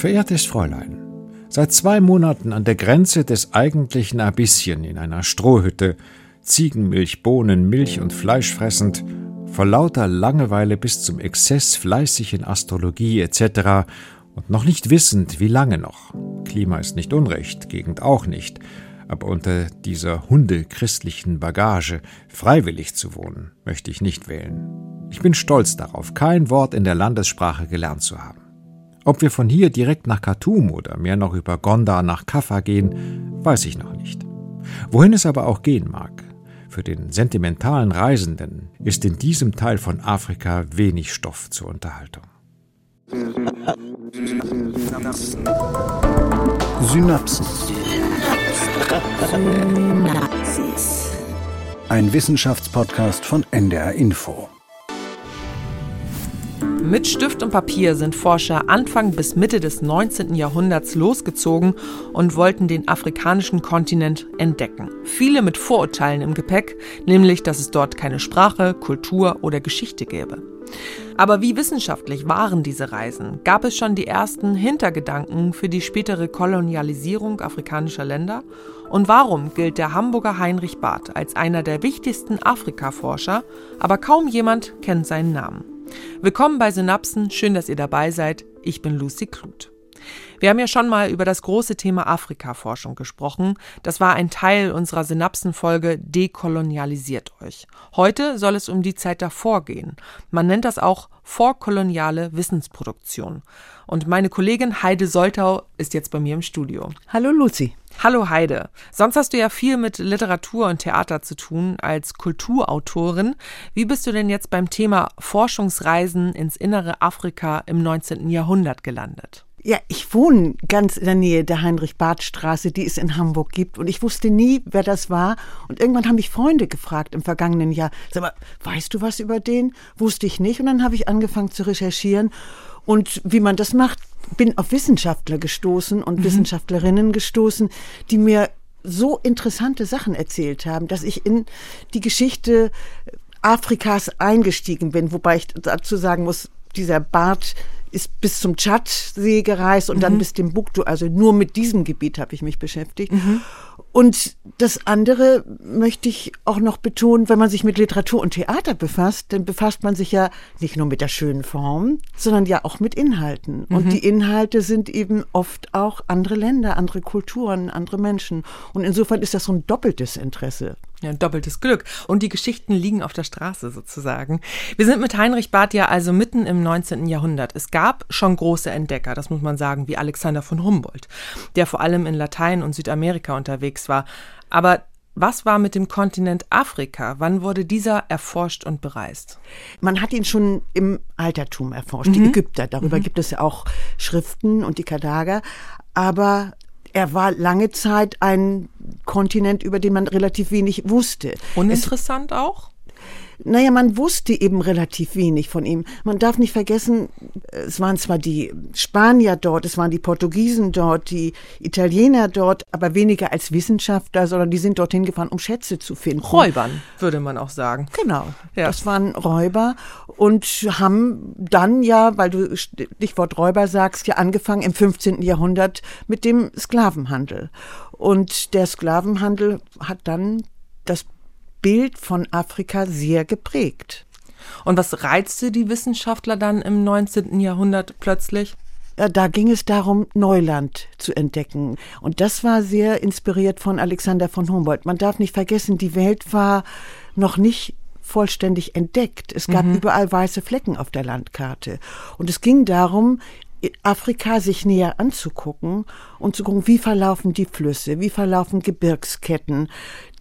Verehrtes Fräulein, seit zwei Monaten an der Grenze des eigentlichen Abyssien in einer Strohhütte, Ziegenmilch, Bohnen, Milch und Fleisch fressend, vor lauter Langeweile bis zum Exzess fleißig in Astrologie etc. und noch nicht wissend, wie lange noch. Klima ist nicht unrecht, Gegend auch nicht, aber unter dieser hundechristlichen Bagage freiwillig zu wohnen, möchte ich nicht wählen. Ich bin stolz darauf, kein Wort in der Landessprache gelernt zu haben. Ob wir von hier direkt nach Khartoum oder mehr noch über Gondar nach Kaffa gehen, weiß ich noch nicht. Wohin es aber auch gehen mag, für den sentimentalen Reisenden ist in diesem Teil von Afrika wenig Stoff zur Unterhaltung. Synapsen. Ein Wissenschaftspodcast von NDR Info. Mit Stift und Papier sind Forscher Anfang bis Mitte des 19. Jahrhunderts losgezogen und wollten den afrikanischen Kontinent entdecken. Viele mit Vorurteilen im Gepäck, nämlich dass es dort keine Sprache, Kultur oder Geschichte gäbe. Aber wie wissenschaftlich waren diese Reisen? Gab es schon die ersten Hintergedanken für die spätere Kolonialisierung afrikanischer Länder? Und warum gilt der Hamburger Heinrich Barth als einer der wichtigsten Afrikaforscher, aber kaum jemand kennt seinen Namen? Willkommen bei Synapsen, schön, dass ihr dabei seid. Ich bin Lucy Kluth. Wir haben ja schon mal über das große Thema Afrikaforschung gesprochen. Das war ein Teil unserer Synapsenfolge Dekolonialisiert euch. Heute soll es um die Zeit davor gehen. Man nennt das auch vorkoloniale Wissensproduktion. Und meine Kollegin Heide Soltau ist jetzt bei mir im Studio. Hallo Lucy. Hallo Heide. Sonst hast du ja viel mit Literatur und Theater zu tun als Kulturautorin. Wie bist du denn jetzt beim Thema Forschungsreisen ins innere Afrika im 19. Jahrhundert gelandet? Ja, ich wohne ganz in der Nähe der Heinrich-Barth-Straße, die es in Hamburg gibt. Und ich wusste nie, wer das war. Und irgendwann haben mich Freunde gefragt im vergangenen Jahr. Sag mal, weißt du was über den? Wusste ich nicht. Und dann habe ich angefangen zu recherchieren. Und wie man das macht, bin auf Wissenschaftler gestoßen und mhm. Wissenschaftlerinnen gestoßen, die mir so interessante Sachen erzählt haben, dass ich in die Geschichte Afrikas eingestiegen bin. Wobei ich dazu sagen muss, dieser Bart ist bis zum Tschadsee gereist und mhm. dann bis Timbuktu. Also nur mit diesem Gebiet habe ich mich beschäftigt. Mhm. Und das andere möchte ich auch noch betonen, wenn man sich mit Literatur und Theater befasst, dann befasst man sich ja nicht nur mit der schönen Form, sondern ja auch mit Inhalten. Mhm. Und die Inhalte sind eben oft auch andere Länder, andere Kulturen, andere Menschen. Und insofern ist das so ein doppeltes Interesse. Ja, ein doppeltes Glück. Und die Geschichten liegen auf der Straße sozusagen. Wir sind mit Heinrich Barth ja also mitten im 19. Jahrhundert. Es gab schon große Entdecker, das muss man sagen, wie Alexander von Humboldt, der vor allem in Latein und Südamerika unterwegs war. Aber was war mit dem Kontinent Afrika? Wann wurde dieser erforscht und bereist? Man hat ihn schon im Altertum erforscht, mhm. die Ägypter. Darüber mhm. gibt es ja auch Schriften und die Kadager. Aber er war lange Zeit ein Kontinent, über den man relativ wenig wusste. Uninteressant es, auch? Naja, man wusste eben relativ wenig von ihm. Man darf nicht vergessen, es waren zwar die Spanier dort, es waren die Portugiesen dort, die Italiener dort, aber weniger als Wissenschaftler, sondern die sind dorthin gefahren, um Schätze zu finden. Räubern, würde man auch sagen. Genau. Ja. Das waren Räuber und haben dann ja, weil du Stichwort Räuber sagst, ja angefangen im 15. Jahrhundert mit dem Sklavenhandel. Und der Sklavenhandel hat dann das Bild von Afrika sehr geprägt. Und was reizte die Wissenschaftler dann im 19. Jahrhundert plötzlich? Da ging es darum, Neuland zu entdecken. Und das war sehr inspiriert von Alexander von Humboldt. Man darf nicht vergessen, die Welt war noch nicht vollständig entdeckt. Es gab mhm. überall weiße Flecken auf der Landkarte. Und es ging darum, Afrika sich näher anzugucken und zu gucken, wie verlaufen die Flüsse, wie verlaufen Gebirgsketten,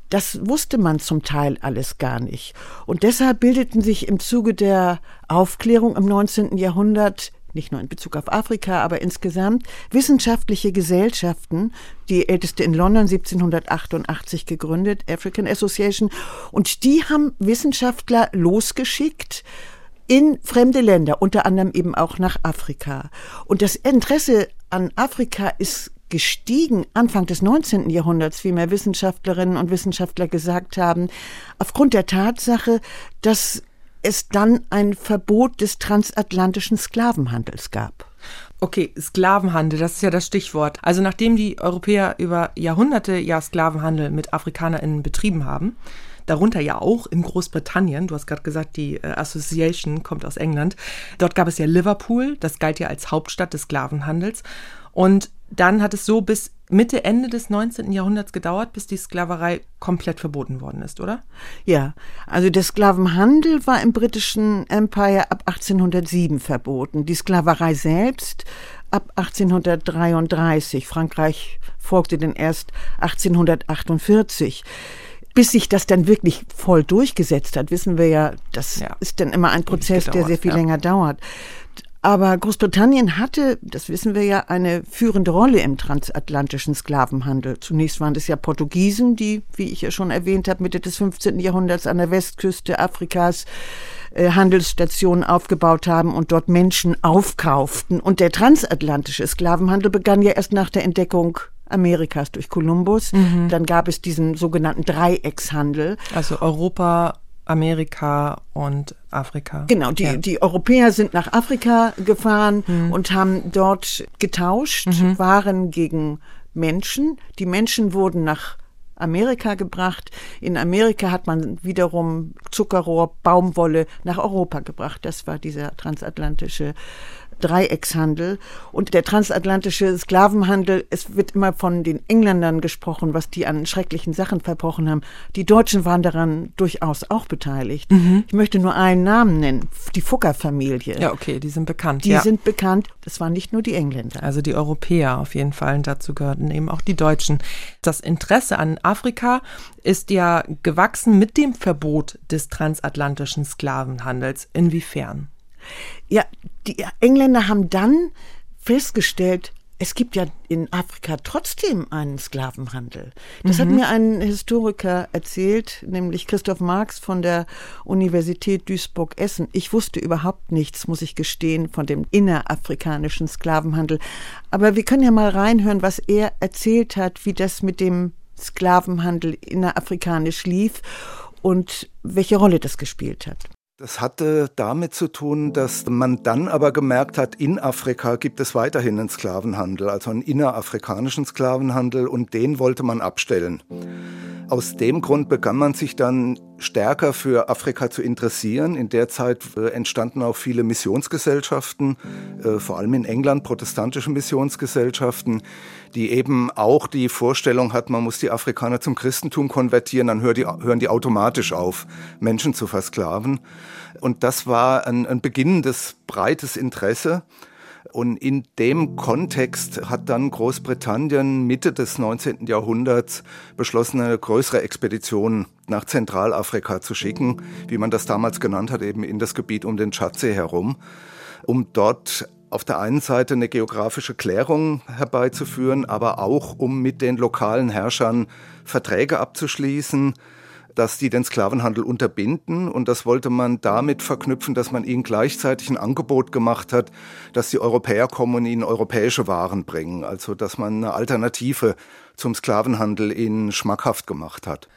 das wusste man zum Teil alles gar nicht. Und deshalb bildeten sich im Zuge der Aufklärung im 19. Jahrhundert nicht nur in Bezug auf Afrika, aber insgesamt wissenschaftliche Gesellschaften, die älteste in London 1788 gegründet, African Association, und die haben Wissenschaftler losgeschickt in fremde Länder, unter anderem eben auch nach Afrika. Und das Interesse an Afrika ist gestiegen Anfang des 19. Jahrhunderts, wie mehr Wissenschaftlerinnen und Wissenschaftler gesagt haben, aufgrund der Tatsache, dass es dann ein Verbot des transatlantischen Sklavenhandels gab. Okay, Sklavenhandel, das ist ja das Stichwort. Also nachdem die Europäer über Jahrhunderte ja Sklavenhandel mit AfrikanerInnen betrieben haben, darunter ja auch in Großbritannien, du hast gerade gesagt, die äh, Association kommt aus England, dort gab es ja Liverpool, das galt ja als Hauptstadt des Sklavenhandels. Und dann hat es so bis Mitte, Ende des 19. Jahrhunderts gedauert, bis die Sklaverei komplett verboten worden ist, oder? Ja, also der Sklavenhandel war im britischen Empire ab 1807 verboten. Die Sklaverei selbst ab 1833. Frankreich folgte denn erst 1848 bis sich das dann wirklich voll durchgesetzt hat, wissen wir ja, das ja. ist dann immer ein Prozess, der sehr viel ja. länger dauert. Aber Großbritannien hatte, das wissen wir ja, eine führende Rolle im transatlantischen Sklavenhandel. Zunächst waren es ja Portugiesen, die, wie ich ja schon erwähnt habe, Mitte des 15. Jahrhunderts an der Westküste Afrikas äh, Handelsstationen aufgebaut haben und dort Menschen aufkauften. Und der transatlantische Sklavenhandel begann ja erst nach der Entdeckung Amerikas durch Kolumbus. Mhm. Dann gab es diesen sogenannten Dreieckshandel. Also Europa, Amerika und Afrika. Genau, die, ja. die Europäer sind nach Afrika gefahren mhm. und haben dort getauscht, mhm. Waren gegen Menschen. Die Menschen wurden nach Amerika gebracht. In Amerika hat man wiederum Zuckerrohr, Baumwolle nach Europa gebracht. Das war dieser transatlantische Dreieckshandel und der transatlantische Sklavenhandel. Es wird immer von den Engländern gesprochen, was die an schrecklichen Sachen verbrochen haben. Die Deutschen waren daran durchaus auch beteiligt. Mhm. Ich möchte nur einen Namen nennen, die Fugger-Familie. Ja, okay, die sind bekannt. Die ja. sind bekannt. Das waren nicht nur die Engländer. Also die Europäer auf jeden Fall. Und dazu gehörten eben auch die Deutschen. Das Interesse an Afrika ist ja gewachsen mit dem Verbot des transatlantischen Sklavenhandels. Inwiefern? Ja, die Engländer haben dann festgestellt, es gibt ja in Afrika trotzdem einen Sklavenhandel. Das mhm. hat mir ein Historiker erzählt, nämlich Christoph Marx von der Universität Duisburg-Essen. Ich wusste überhaupt nichts, muss ich gestehen, von dem innerafrikanischen Sklavenhandel. Aber wir können ja mal reinhören, was er erzählt hat, wie das mit dem Sklavenhandel innerafrikanisch lief und welche Rolle das gespielt hat. Das hatte damit zu tun, dass man dann aber gemerkt hat, in Afrika gibt es weiterhin einen Sklavenhandel, also einen innerafrikanischen Sklavenhandel und den wollte man abstellen. Aus dem Grund begann man sich dann stärker für Afrika zu interessieren. In der Zeit äh, entstanden auch viele Missionsgesellschaften, äh, vor allem in England protestantische Missionsgesellschaften, die eben auch die Vorstellung hat, man muss die Afrikaner zum Christentum konvertieren, dann hören die automatisch auf, Menschen zu versklaven. Und das war ein, ein beginnendes breites Interesse. Und in dem Kontext hat dann Großbritannien Mitte des 19. Jahrhunderts beschlossen, eine größere Expedition nach Zentralafrika zu schicken, wie man das damals genannt hat, eben in das Gebiet um den Tschadsee herum, um dort auf der einen Seite eine geografische Klärung herbeizuführen, aber auch um mit den lokalen Herrschern Verträge abzuschließen, dass die den Sklavenhandel unterbinden. Und das wollte man damit verknüpfen, dass man ihnen gleichzeitig ein Angebot gemacht hat, dass die Europäer kommen und ihnen europäische Waren bringen. Also dass man eine Alternative zum Sklavenhandel ihnen schmackhaft gemacht hat.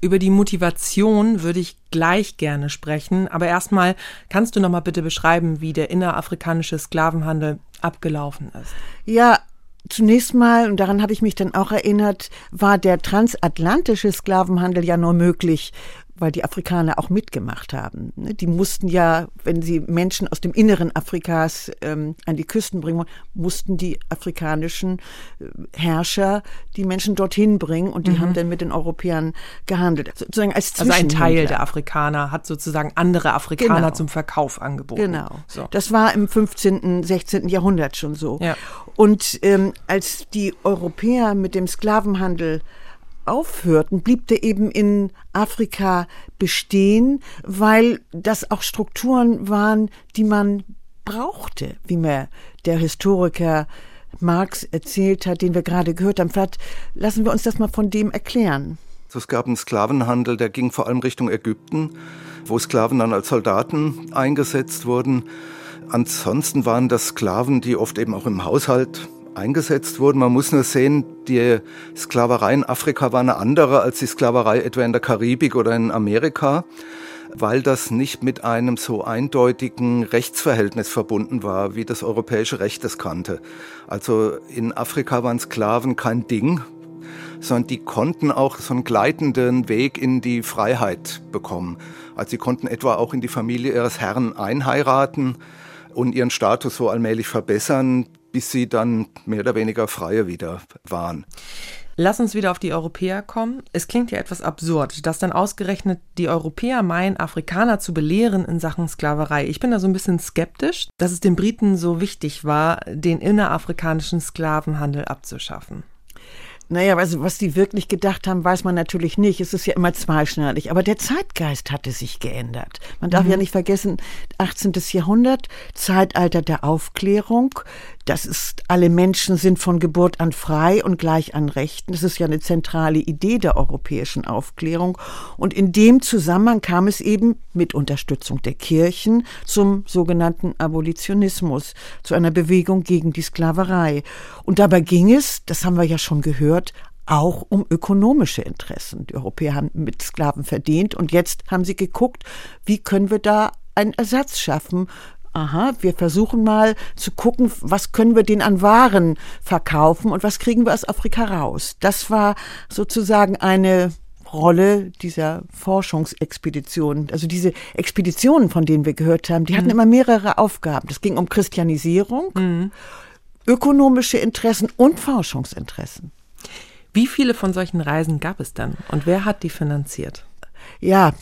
Über die Motivation würde ich gleich gerne sprechen, aber erstmal kannst du noch mal bitte beschreiben, wie der innerafrikanische Sklavenhandel abgelaufen ist. Ja, Zunächst mal, und daran habe ich mich dann auch erinnert, war der transatlantische Sklavenhandel ja nur möglich weil die Afrikaner auch mitgemacht haben. Ne? Die mussten ja, wenn sie Menschen aus dem Inneren Afrikas ähm, an die Küsten bringen mussten die afrikanischen äh, Herrscher die Menschen dorthin bringen und die mhm. haben dann mit den Europäern gehandelt. Sozusagen als Also ein Teil der Afrikaner hat sozusagen andere Afrikaner genau. zum Verkauf angeboten. Genau. So. Das war im 15., 16. Jahrhundert schon so. Ja. Und ähm, als die Europäer mit dem Sklavenhandel aufhörten, blieb der eben in Afrika bestehen, weil das auch Strukturen waren, die man brauchte, wie mir der Historiker Marx erzählt hat, den wir gerade gehört haben. Vielleicht lassen wir uns das mal von dem erklären. Es gab einen Sklavenhandel, der ging vor allem Richtung Ägypten, wo Sklaven dann als Soldaten eingesetzt wurden. Ansonsten waren das Sklaven, die oft eben auch im Haushalt eingesetzt wurden. Man muss nur sehen, die Sklaverei in Afrika war eine andere als die Sklaverei etwa in der Karibik oder in Amerika. weil das nicht mit einem so eindeutigen Rechtsverhältnis verbunden war, wie das europäische Recht es kannte. Also in Afrika waren Sklaven kein Ding, sondern die konnten auch so einen gleitenden Weg in die Freiheit bekommen. Also sie konnten etwa auch in die Familie ihres Herrn einheiraten und ihren Status so allmählich verbessern, bis sie dann mehr oder weniger freie wieder waren. Lass uns wieder auf die Europäer kommen. Es klingt ja etwas absurd, dass dann ausgerechnet die Europäer meinen, Afrikaner zu belehren in Sachen Sklaverei. Ich bin da so ein bisschen skeptisch, dass es den Briten so wichtig war, den innerafrikanischen Sklavenhandel abzuschaffen. Naja, also was die wirklich gedacht haben, weiß man natürlich nicht. Es ist ja immer zweischneidig. Aber der Zeitgeist hatte sich geändert. Man darf mhm. ja nicht vergessen, 18. Jahrhundert, Zeitalter der Aufklärung. Das ist, alle Menschen sind von Geburt an frei und gleich an Rechten. Das ist ja eine zentrale Idee der europäischen Aufklärung. Und in dem Zusammenhang kam es eben mit Unterstützung der Kirchen zum sogenannten Abolitionismus, zu einer Bewegung gegen die Sklaverei. Und dabei ging es, das haben wir ja schon gehört, auch um ökonomische Interessen. Die Europäer haben mit Sklaven verdient und jetzt haben sie geguckt, wie können wir da einen Ersatz schaffen aha, wir versuchen mal zu gucken, was können wir denn an Waren verkaufen und was kriegen wir aus Afrika raus. Das war sozusagen eine Rolle dieser Forschungsexpeditionen. Also diese Expeditionen, von denen wir gehört haben, die hatten mhm. immer mehrere Aufgaben. Das ging um Christianisierung, mhm. ökonomische Interessen und Forschungsinteressen. Wie viele von solchen Reisen gab es dann und wer hat die finanziert? Ja,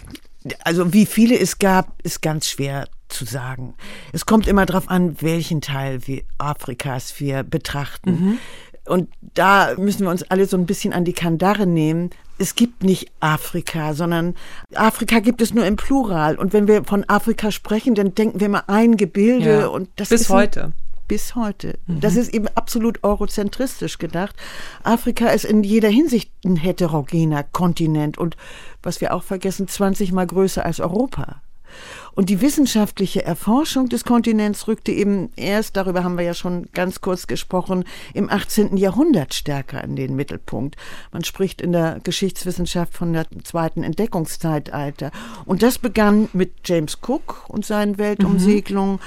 also wie viele es gab, ist ganz schwer zu sagen. Es kommt immer darauf an, welchen Teil Afrikas wir betrachten. Mhm. Und da müssen wir uns alle so ein bisschen an die Kandare nehmen. Es gibt nicht Afrika, sondern Afrika gibt es nur im Plural. Und wenn wir von Afrika sprechen, dann denken wir immer ein Gebilde ja, und das bis ist heute. bis heute. Mhm. Das ist eben absolut eurozentristisch gedacht. Afrika ist in jeder Hinsicht ein heterogener Kontinent und was wir auch vergessen, 20 mal größer als Europa. Und die wissenschaftliche Erforschung des Kontinents rückte eben erst, darüber haben wir ja schon ganz kurz gesprochen, im 18. Jahrhundert stärker in den Mittelpunkt. Man spricht in der Geschichtswissenschaft von der zweiten Entdeckungszeitalter. Und das begann mit James Cook und seinen Weltumsegelungen. Mhm.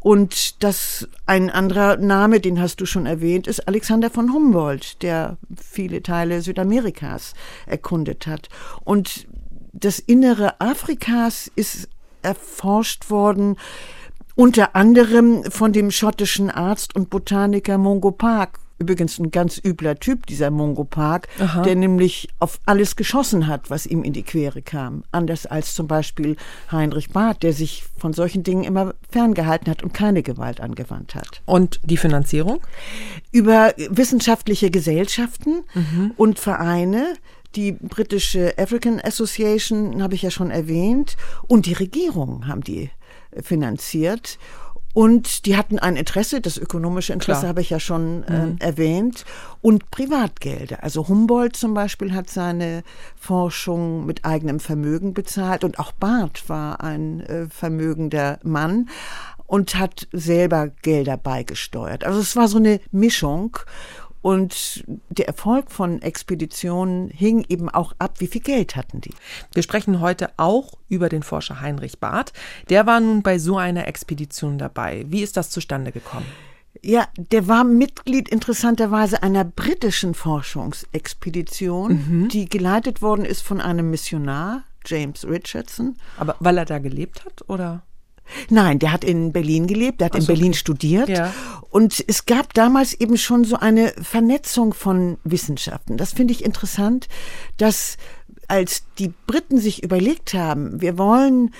Und das ein anderer Name, den hast du schon erwähnt, ist Alexander von Humboldt, der viele Teile Südamerikas erkundet hat. Und das Innere Afrikas ist erforscht worden, unter anderem von dem schottischen Arzt und Botaniker Mungo Park. Übrigens ein ganz übler Typ, dieser Mungo Park, Aha. der nämlich auf alles geschossen hat, was ihm in die Quere kam. Anders als zum Beispiel Heinrich Barth, der sich von solchen Dingen immer ferngehalten hat und keine Gewalt angewandt hat. Und die Finanzierung? Über wissenschaftliche Gesellschaften mhm. und Vereine, die britische African Association habe ich ja schon erwähnt und die Regierung haben die finanziert. Und die hatten ein Interesse, das ökonomische Interesse Klar. habe ich ja schon äh, mhm. erwähnt, und Privatgelder. Also Humboldt zum Beispiel hat seine Forschung mit eigenem Vermögen bezahlt und auch Barth war ein äh, vermögender Mann und hat selber Gelder beigesteuert. Also es war so eine Mischung. Und der Erfolg von Expeditionen hing eben auch ab, wie viel Geld hatten die. Wir sprechen heute auch über den Forscher Heinrich Barth. Der war nun bei so einer Expedition dabei. Wie ist das zustande gekommen? Ja, der war Mitglied interessanterweise einer britischen Forschungsexpedition, mhm. die geleitet worden ist von einem Missionar, James Richardson. Aber weil er da gelebt hat, oder? Nein, der hat in Berlin gelebt, der hat also, in Berlin studiert. Ja. Und es gab damals eben schon so eine Vernetzung von Wissenschaften. Das finde ich interessant, dass als die Briten sich überlegt haben, wir wollen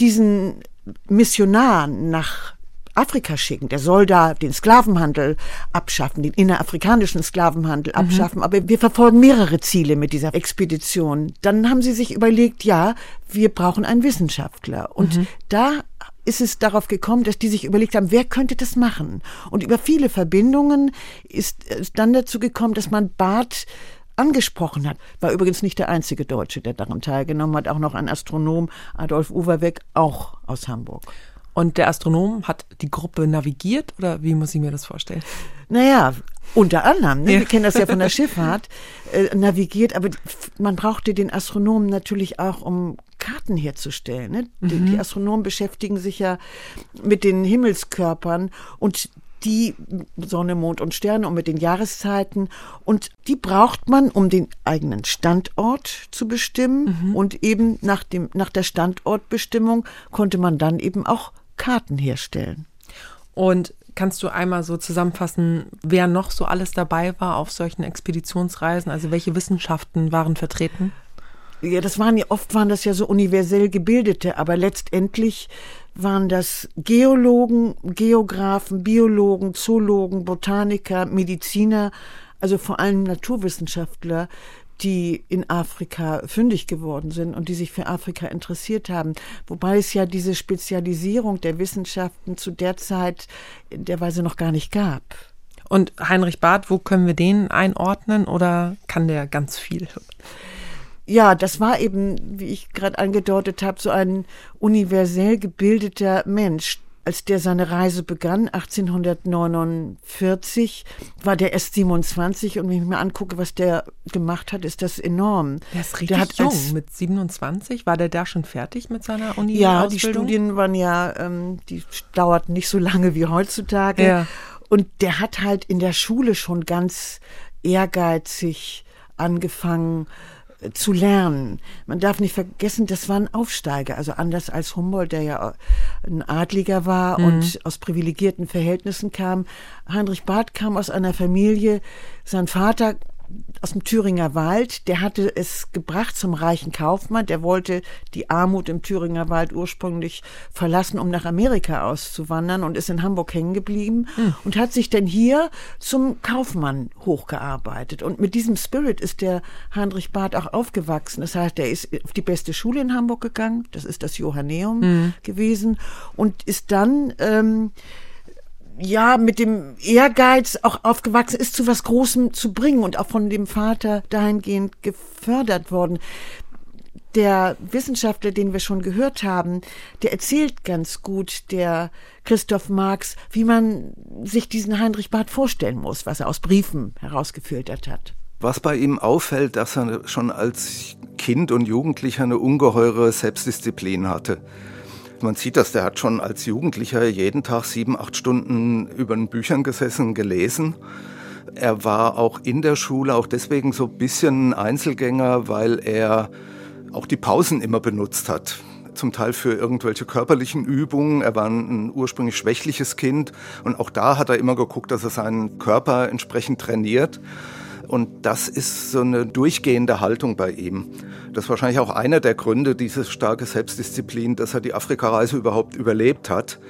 diesen Missionar nach Afrika schicken. Der soll da den Sklavenhandel abschaffen, den innerafrikanischen Sklavenhandel mhm. abschaffen. Aber wir verfolgen mehrere Ziele mit dieser Expedition. Dann haben sie sich überlegt, ja, wir brauchen einen Wissenschaftler. Und mhm. da ist es darauf gekommen, dass die sich überlegt haben, wer könnte das machen? Und über viele Verbindungen ist es dann dazu gekommen, dass man Barth angesprochen hat. War übrigens nicht der einzige Deutsche, der daran teilgenommen hat. Auch noch ein Astronom, Adolf Uwerweg, auch aus Hamburg. Und der Astronom hat die Gruppe navigiert oder wie muss ich mir das vorstellen? Naja, unter anderem, ne? wir kennen das ja von der Schifffahrt, äh, navigiert, aber man brauchte den Astronomen natürlich auch, um Karten herzustellen. Ne? Mhm. Die, die Astronomen beschäftigen sich ja mit den Himmelskörpern und die Sonne, Mond und Sterne und mit den Jahreszeiten. Und die braucht man, um den eigenen Standort zu bestimmen. Mhm. Und eben nach, dem, nach der Standortbestimmung konnte man dann eben auch Karten herstellen. Und kannst du einmal so zusammenfassen, wer noch so alles dabei war auf solchen Expeditionsreisen? Also welche Wissenschaften waren vertreten? Ja, das waren ja oft waren das ja so universell gebildete, aber letztendlich waren das Geologen, Geographen, Biologen, Zoologen, Botaniker, Mediziner, also vor allem Naturwissenschaftler, die in Afrika fündig geworden sind und die sich für Afrika interessiert haben. Wobei es ja diese Spezialisierung der Wissenschaften zu der Zeit in der Weise noch gar nicht gab. Und Heinrich Barth, wo können wir den einordnen oder kann der ganz viel? Ja, das war eben, wie ich gerade angedeutet habe, so ein universell gebildeter Mensch. Als der seine Reise begann, 1849, war der erst 27 und wenn ich mir angucke, was der gemacht hat, ist das enorm. Der ist richtig der hat jung. Mit 27 war der da schon fertig mit seiner Uni? Ja, die Studien waren ja, ähm, die dauerten nicht so lange wie heutzutage. Ja. Und der hat halt in der Schule schon ganz ehrgeizig angefangen, zu lernen. Man darf nicht vergessen, das waren Aufsteiger, also anders als Humboldt, der ja ein Adliger war mhm. und aus privilegierten Verhältnissen kam. Heinrich Barth kam aus einer Familie, sein Vater aus dem Thüringer Wald, der hatte es gebracht zum reichen Kaufmann, der wollte die Armut im Thüringer Wald ursprünglich verlassen, um nach Amerika auszuwandern und ist in Hamburg hängen geblieben mhm. und hat sich dann hier zum Kaufmann hochgearbeitet. Und mit diesem Spirit ist der Heinrich Barth auch aufgewachsen. Das heißt, er ist auf die beste Schule in Hamburg gegangen, das ist das Johanneum mhm. gewesen und ist dann ähm, ja mit dem Ehrgeiz auch aufgewachsen ist, zu was Großem zu bringen und auch von dem Vater dahingehend gefördert worden. Der Wissenschaftler, den wir schon gehört haben, der erzählt ganz gut, der Christoph Marx, wie man sich diesen Heinrich Barth vorstellen muss, was er aus Briefen herausgefiltert hat. Was bei ihm auffällt, dass er schon als Kind und Jugendlicher eine ungeheure Selbstdisziplin hatte. Man sieht das, der hat schon als Jugendlicher jeden Tag sieben, acht Stunden über den Büchern gesessen, gelesen. Er war auch in der Schule auch deswegen so ein bisschen Einzelgänger, weil er auch die Pausen immer benutzt hat. Zum Teil für irgendwelche körperlichen Übungen. Er war ein ursprünglich schwächliches Kind und auch da hat er immer geguckt, dass er seinen Körper entsprechend trainiert. Und das ist so eine durchgehende Haltung bei ihm. Das ist wahrscheinlich auch einer der Gründe, diese starke Selbstdisziplin, dass er die Afrikareise überhaupt überlebt hat.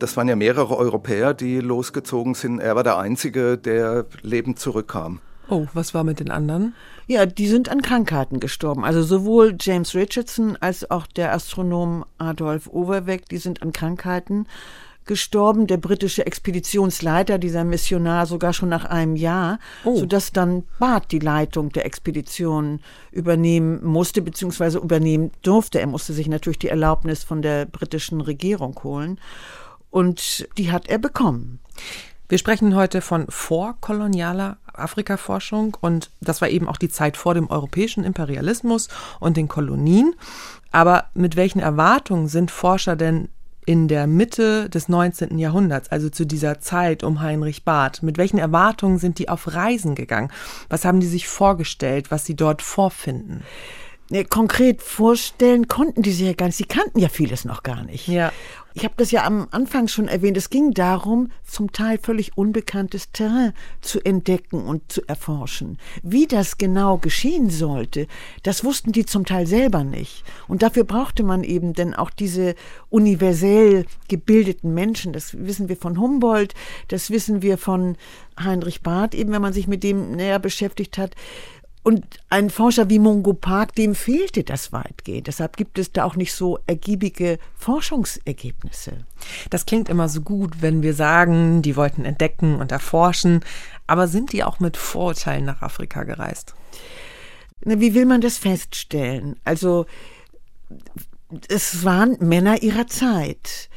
Das waren ja mehrere Europäer, die losgezogen sind. Er war der Einzige, der lebend zurückkam. Oh, was war mit den anderen? Ja, die sind an Krankheiten gestorben. Also sowohl James Richardson als auch der Astronom Adolf Overweg, die sind an Krankheiten gestorben, der britische Expeditionsleiter, dieser Missionar, sogar schon nach einem Jahr, oh. sodass dann Barth die Leitung der Expedition übernehmen musste, beziehungsweise übernehmen durfte. Er musste sich natürlich die Erlaubnis von der britischen Regierung holen. Und die hat er bekommen. Wir sprechen heute von vorkolonialer Afrikaforschung und das war eben auch die Zeit vor dem europäischen Imperialismus und den Kolonien. Aber mit welchen Erwartungen sind Forscher denn in der Mitte des 19. Jahrhunderts, also zu dieser Zeit um Heinrich Barth? Mit welchen Erwartungen sind die auf Reisen gegangen? Was haben die sich vorgestellt, was sie dort vorfinden? Konkret vorstellen konnten die sich ja gar nicht. Sie kannten ja vieles noch gar nicht. Ja. Ich habe das ja am Anfang schon erwähnt. Es ging darum, zum Teil völlig unbekanntes Terrain zu entdecken und zu erforschen. Wie das genau geschehen sollte, das wussten die zum Teil selber nicht. Und dafür brauchte man eben denn auch diese universell gebildeten Menschen. Das wissen wir von Humboldt, das wissen wir von Heinrich Barth, eben wenn man sich mit dem näher beschäftigt hat. Und ein Forscher wie Mungo Park, dem fehlte das weitgehend. Deshalb gibt es da auch nicht so ergiebige Forschungsergebnisse. Das klingt immer so gut, wenn wir sagen, die wollten entdecken und erforschen. Aber sind die auch mit Vorurteilen nach Afrika gereist? Wie will man das feststellen? Also, es waren Männer ihrer Zeit.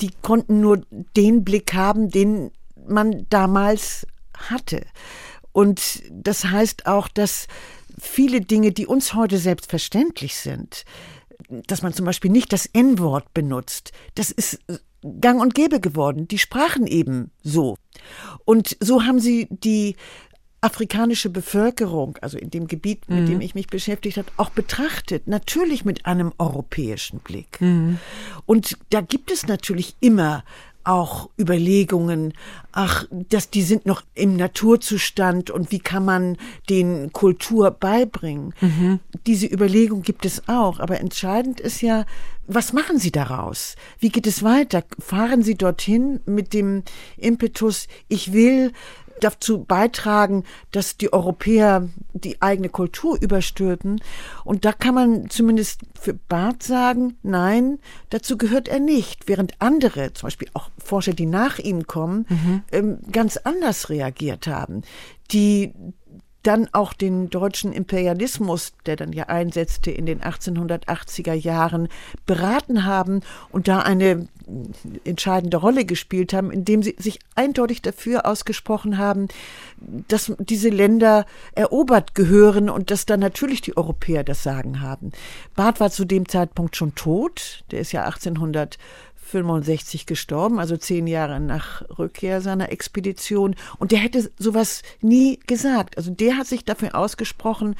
Die konnten nur den Blick haben, den man damals hatte. Und das heißt auch, dass viele Dinge, die uns heute selbstverständlich sind, dass man zum Beispiel nicht das N-Wort benutzt. Das ist gang und gäbe geworden. Die sprachen eben so. Und so haben sie die afrikanische Bevölkerung, also in dem Gebiet, mit mhm. dem ich mich beschäftigt habe, auch betrachtet. Natürlich mit einem europäischen Blick. Mhm. Und da gibt es natürlich immer auch Überlegungen, ach, dass die sind noch im Naturzustand und wie kann man den Kultur beibringen. Mhm. Diese Überlegung gibt es auch, aber entscheidend ist ja, was machen Sie daraus? Wie geht es weiter? Fahren Sie dorthin mit dem Impetus, ich will dazu beitragen, dass die Europäer die eigene Kultur überstürzen. Und da kann man zumindest für Barth sagen, nein, dazu gehört er nicht. Während andere, zum Beispiel auch Forscher, die nach ihm kommen, mhm. ähm, ganz anders reagiert haben. Die dann auch den deutschen Imperialismus, der dann ja einsetzte in den 1880er Jahren, beraten haben und da eine entscheidende Rolle gespielt haben, indem sie sich eindeutig dafür ausgesprochen haben, dass diese Länder erobert gehören und dass dann natürlich die Europäer das Sagen haben. Barth war zu dem Zeitpunkt schon tot, der ist ja 1800 65 gestorben, also zehn Jahre nach Rückkehr seiner Expedition. Und der hätte sowas nie gesagt. Also der hat sich dafür ausgesprochen,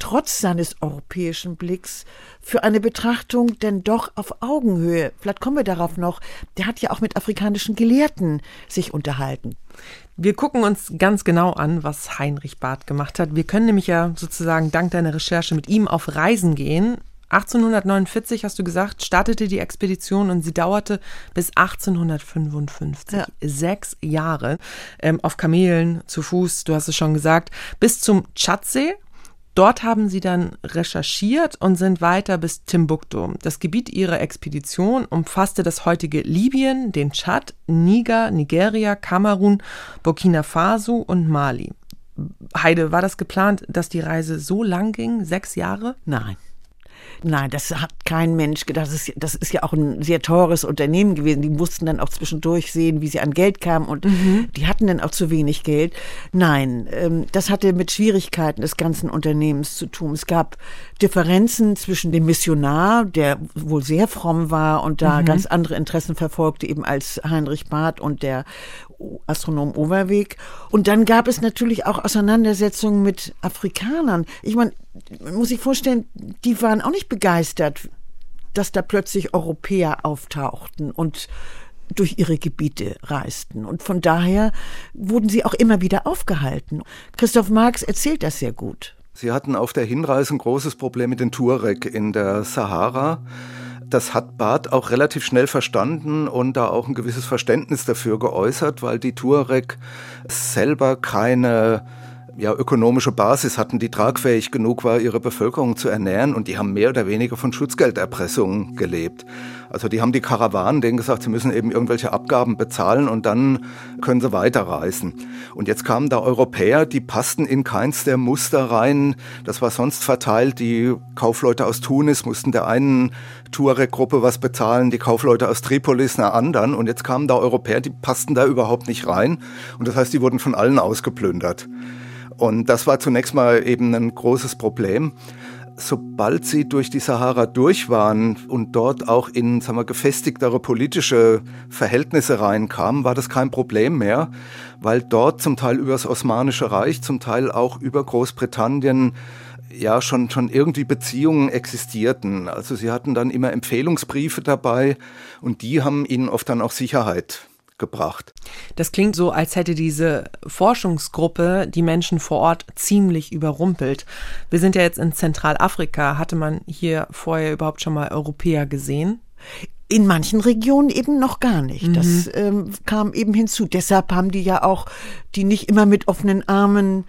trotz seines europäischen Blicks für eine Betrachtung denn doch auf Augenhöhe. Vielleicht kommen wir darauf noch. Der hat ja auch mit afrikanischen Gelehrten sich unterhalten. Wir gucken uns ganz genau an, was Heinrich Barth gemacht hat. Wir können nämlich ja sozusagen dank deiner Recherche mit ihm auf Reisen gehen. 1849, hast du gesagt, startete die Expedition und sie dauerte bis 1855. Ja. Sechs Jahre ähm, auf Kamelen, zu Fuß, du hast es schon gesagt, bis zum Tschadsee. Dort haben sie dann recherchiert und sind weiter bis Timbuktu. Das Gebiet ihrer Expedition umfasste das heutige Libyen, den Tschad, Niger, Nigeria, Kamerun, Burkina Faso und Mali. Heide, war das geplant, dass die Reise so lang ging? Sechs Jahre? Nein. Nein, das hat kein Mensch gedacht. Das ist, das ist ja auch ein sehr teures Unternehmen gewesen. Die mussten dann auch zwischendurch sehen, wie sie an Geld kamen und mhm. die hatten dann auch zu wenig Geld. Nein, ähm, das hatte mit Schwierigkeiten des ganzen Unternehmens zu tun. Es gab Differenzen zwischen dem Missionar, der wohl sehr fromm war und da mhm. ganz andere Interessen verfolgte, eben als Heinrich Barth und der Astronom Overweg. Und dann gab es natürlich auch Auseinandersetzungen mit Afrikanern. Ich meine, man muss sich vorstellen, die waren auch nicht begeistert, dass da plötzlich Europäer auftauchten und durch ihre Gebiete reisten. Und von daher wurden sie auch immer wieder aufgehalten. Christoph Marx erzählt das sehr gut. Sie hatten auf der Hinreise ein großes Problem mit den Tuareg in der Sahara das hat Barth auch relativ schnell verstanden und da auch ein gewisses Verständnis dafür geäußert, weil die Tuareg selber keine ja, ökonomische Basis hatten, die tragfähig genug war, ihre Bevölkerung zu ernähren und die haben mehr oder weniger von Schutzgelderpressungen gelebt. Also die haben die Karawanen denen gesagt, sie müssen eben irgendwelche Abgaben bezahlen und dann können sie weiterreisen. Und jetzt kamen da Europäer, die passten in keins der Muster rein. Das war sonst verteilt. Die Kaufleute aus Tunis mussten der einen Tuareg-Gruppe was bezahlen, die Kaufleute aus Tripolis einer anderen. Und jetzt kamen da Europäer, die passten da überhaupt nicht rein. Und das heißt, die wurden von allen ausgeplündert. Und das war zunächst mal eben ein großes Problem. Sobald sie durch die Sahara durch waren und dort auch in sagen wir, gefestigtere politische Verhältnisse reinkamen, war das kein Problem mehr, weil dort zum Teil über das Osmanische Reich, zum Teil auch über Großbritannien ja schon, schon irgendwie Beziehungen existierten. Also sie hatten dann immer Empfehlungsbriefe dabei und die haben ihnen oft dann auch Sicherheit gebracht. Das klingt so, als hätte diese Forschungsgruppe die Menschen vor Ort ziemlich überrumpelt. Wir sind ja jetzt in Zentralafrika. Hatte man hier vorher überhaupt schon mal Europäer gesehen? In manchen Regionen eben noch gar nicht. Mhm. Das ähm, kam eben hinzu. Deshalb haben die ja auch die nicht immer mit offenen Armen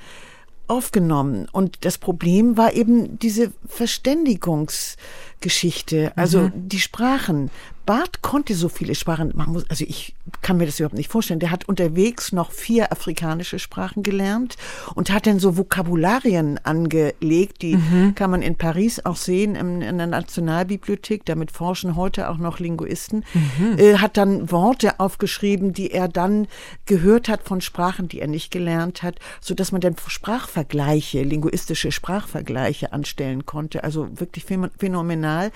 aufgenommen. Und das Problem war eben diese Verständigungsgeschichte, also mhm. die Sprachen. Barth konnte so viele Sprachen. Man muss, also ich kann mir das überhaupt nicht vorstellen. Der hat unterwegs noch vier afrikanische Sprachen gelernt und hat dann so Vokabularien angelegt. Die mhm. kann man in Paris auch sehen, in, in, der Nationalbibliothek. Damit forschen heute auch noch Linguisten. Mhm. Äh, hat dann Worte aufgeschrieben, die er dann gehört hat von Sprachen, die er nicht gelernt hat, so dass man dann Sprachvergleiche, linguistische Sprachvergleiche anstellen konnte. Also wirklich phänomenal.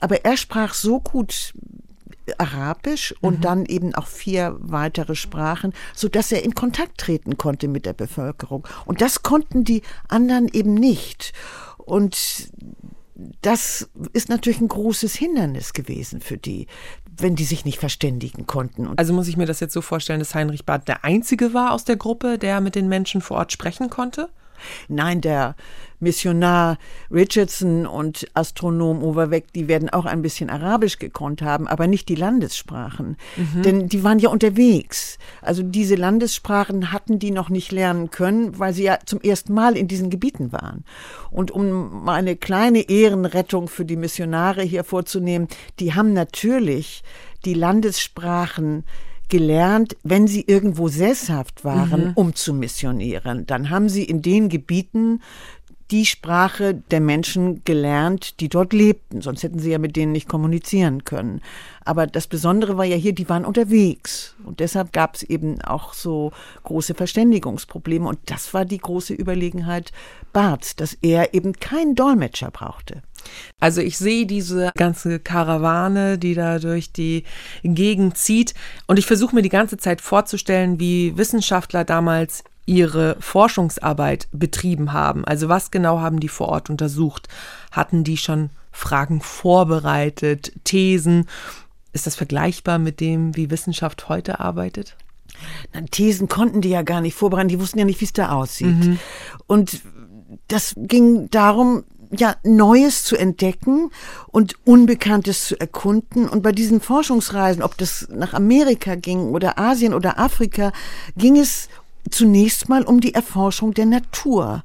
Aber er sprach so gut Arabisch und mhm. dann eben auch vier weitere Sprachen, so dass er in Kontakt treten konnte mit der Bevölkerung. Und das konnten die anderen eben nicht. Und das ist natürlich ein großes Hindernis gewesen für die, wenn die sich nicht verständigen konnten. also muss ich mir das jetzt so vorstellen, dass Heinrich Barth der Einzige war aus der Gruppe, der mit den Menschen vor Ort sprechen konnte? Nein, der Missionar Richardson und Astronom Overweg, die werden auch ein bisschen Arabisch gekonnt haben, aber nicht die Landessprachen. Mhm. Denn die waren ja unterwegs. Also diese Landessprachen hatten die noch nicht lernen können, weil sie ja zum ersten Mal in diesen Gebieten waren. Und um mal eine kleine Ehrenrettung für die Missionare hier vorzunehmen, die haben natürlich die Landessprachen gelernt, wenn sie irgendwo sesshaft waren, mhm. um zu missionieren. Dann haben sie in den Gebieten die Sprache der Menschen gelernt, die dort lebten. Sonst hätten sie ja mit denen nicht kommunizieren können. Aber das Besondere war ja hier, die waren unterwegs. Und deshalb gab es eben auch so große Verständigungsprobleme. Und das war die große Überlegenheit Barths, dass er eben keinen Dolmetscher brauchte. Also ich sehe diese ganze Karawane, die da durch die Gegend zieht. Und ich versuche mir die ganze Zeit vorzustellen, wie Wissenschaftler damals ihre Forschungsarbeit betrieben haben. Also was genau haben die vor Ort untersucht? Hatten die schon Fragen vorbereitet, Thesen? Ist das vergleichbar mit dem, wie Wissenschaft heute arbeitet? Na, Thesen konnten die ja gar nicht vorbereiten, die wussten ja nicht, wie es da aussieht. Mhm. Und das ging darum, ja, Neues zu entdecken und Unbekanntes zu erkunden. Und bei diesen Forschungsreisen, ob das nach Amerika ging oder Asien oder Afrika, ging es zunächst mal um die Erforschung der Natur.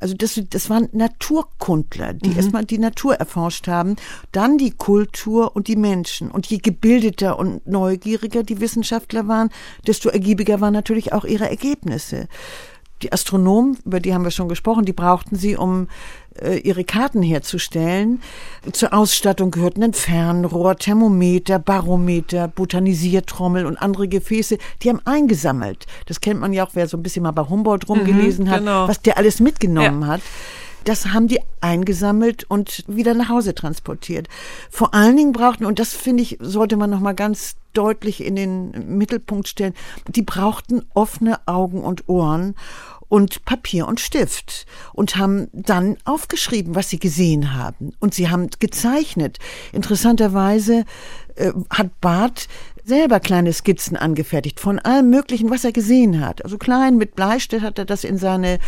Also das, das waren Naturkundler, die mhm. erstmal die Natur erforscht haben, dann die Kultur und die Menschen. Und je gebildeter und neugieriger die Wissenschaftler waren, desto ergiebiger waren natürlich auch ihre Ergebnisse. Die Astronomen, über die haben wir schon gesprochen, die brauchten sie, um äh, ihre Karten herzustellen. Zur Ausstattung gehörten ein Fernrohr, Thermometer, Barometer, Botanisiertrommel und andere Gefäße. Die haben eingesammelt. Das kennt man ja auch, wer so ein bisschen mal bei Humboldt rumgelesen mhm, hat, genau. was der alles mitgenommen ja. hat. Das haben die eingesammelt und wieder nach Hause transportiert. Vor allen Dingen brauchten, und das finde ich, sollte man nochmal ganz deutlich in den Mittelpunkt stellen, die brauchten offene Augen und Ohren und Papier und Stift und haben dann aufgeschrieben, was sie gesehen haben. Und sie haben gezeichnet. Interessanterweise äh, hat Barth selber kleine Skizzen angefertigt von allem Möglichen, was er gesehen hat. Also klein mit Bleistift hat er das in seine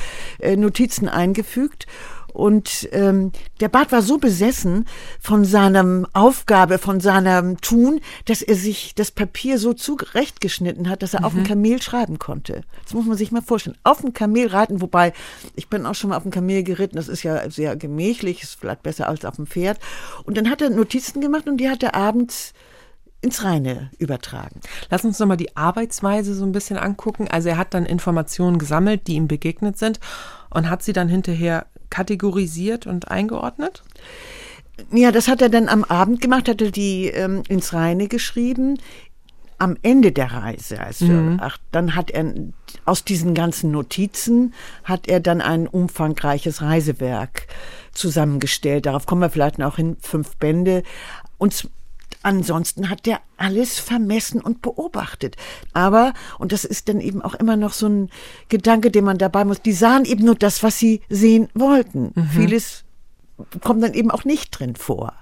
äh, Notizen eingefügt. Und ähm, der Bart war so besessen von seinem Aufgabe, von seinem Tun, dass er sich das Papier so zurechtgeschnitten hat, dass er mhm. auf dem Kamel schreiben konnte. Das muss man sich mal vorstellen. Auf dem Kamel reiten, wobei ich bin auch schon mal auf dem Kamel geritten, das ist ja sehr gemächlich, ist vielleicht besser als auf dem Pferd. Und dann hat er Notizen gemacht und die hat er abends ins Reine übertragen. Lass uns nochmal die Arbeitsweise so ein bisschen angucken. Also er hat dann Informationen gesammelt, die ihm begegnet sind und hat sie dann hinterher kategorisiert und eingeordnet? Ja, das hat er dann am Abend gemacht, hat er die ähm, ins Reine geschrieben. Am Ende der Reise, also mhm. ach, dann hat er aus diesen ganzen Notizen hat er dann ein umfangreiches Reisewerk zusammengestellt. Darauf kommen wir vielleicht noch in fünf Bände. Und Ansonsten hat der alles vermessen und beobachtet. Aber, und das ist dann eben auch immer noch so ein Gedanke, den man dabei muss, die sahen eben nur das, was sie sehen wollten. Mhm. Vieles kommt dann eben auch nicht drin vor.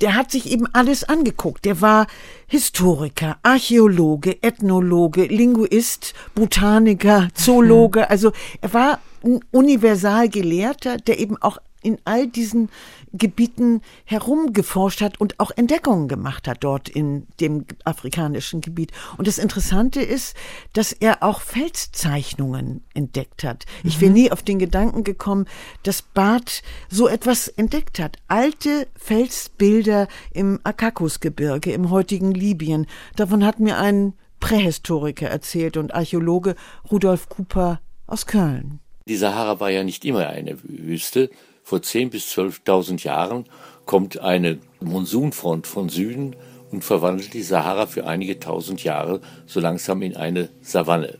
Der hat sich eben alles angeguckt. Der war Historiker, Archäologe, Ethnologe, Linguist, Botaniker, Zoologe. Mhm. Also er war ein Universalgelehrter, der eben auch in all diesen Gebieten herumgeforscht hat und auch Entdeckungen gemacht hat dort in dem afrikanischen Gebiet. Und das Interessante ist, dass er auch Felszeichnungen entdeckt hat. Mhm. Ich wäre nie auf den Gedanken gekommen, dass Barth so etwas entdeckt hat. Alte Felsbilder im Akakusgebirge im heutigen Libyen. Davon hat mir ein Prähistoriker erzählt und Archäologe Rudolf Cooper aus Köln. Die Sahara war ja nicht immer eine Wüste. Vor 10.000 bis 12.000 Jahren kommt eine Monsunfront von Süden und verwandelt die Sahara für einige tausend Jahre so langsam in eine Savanne.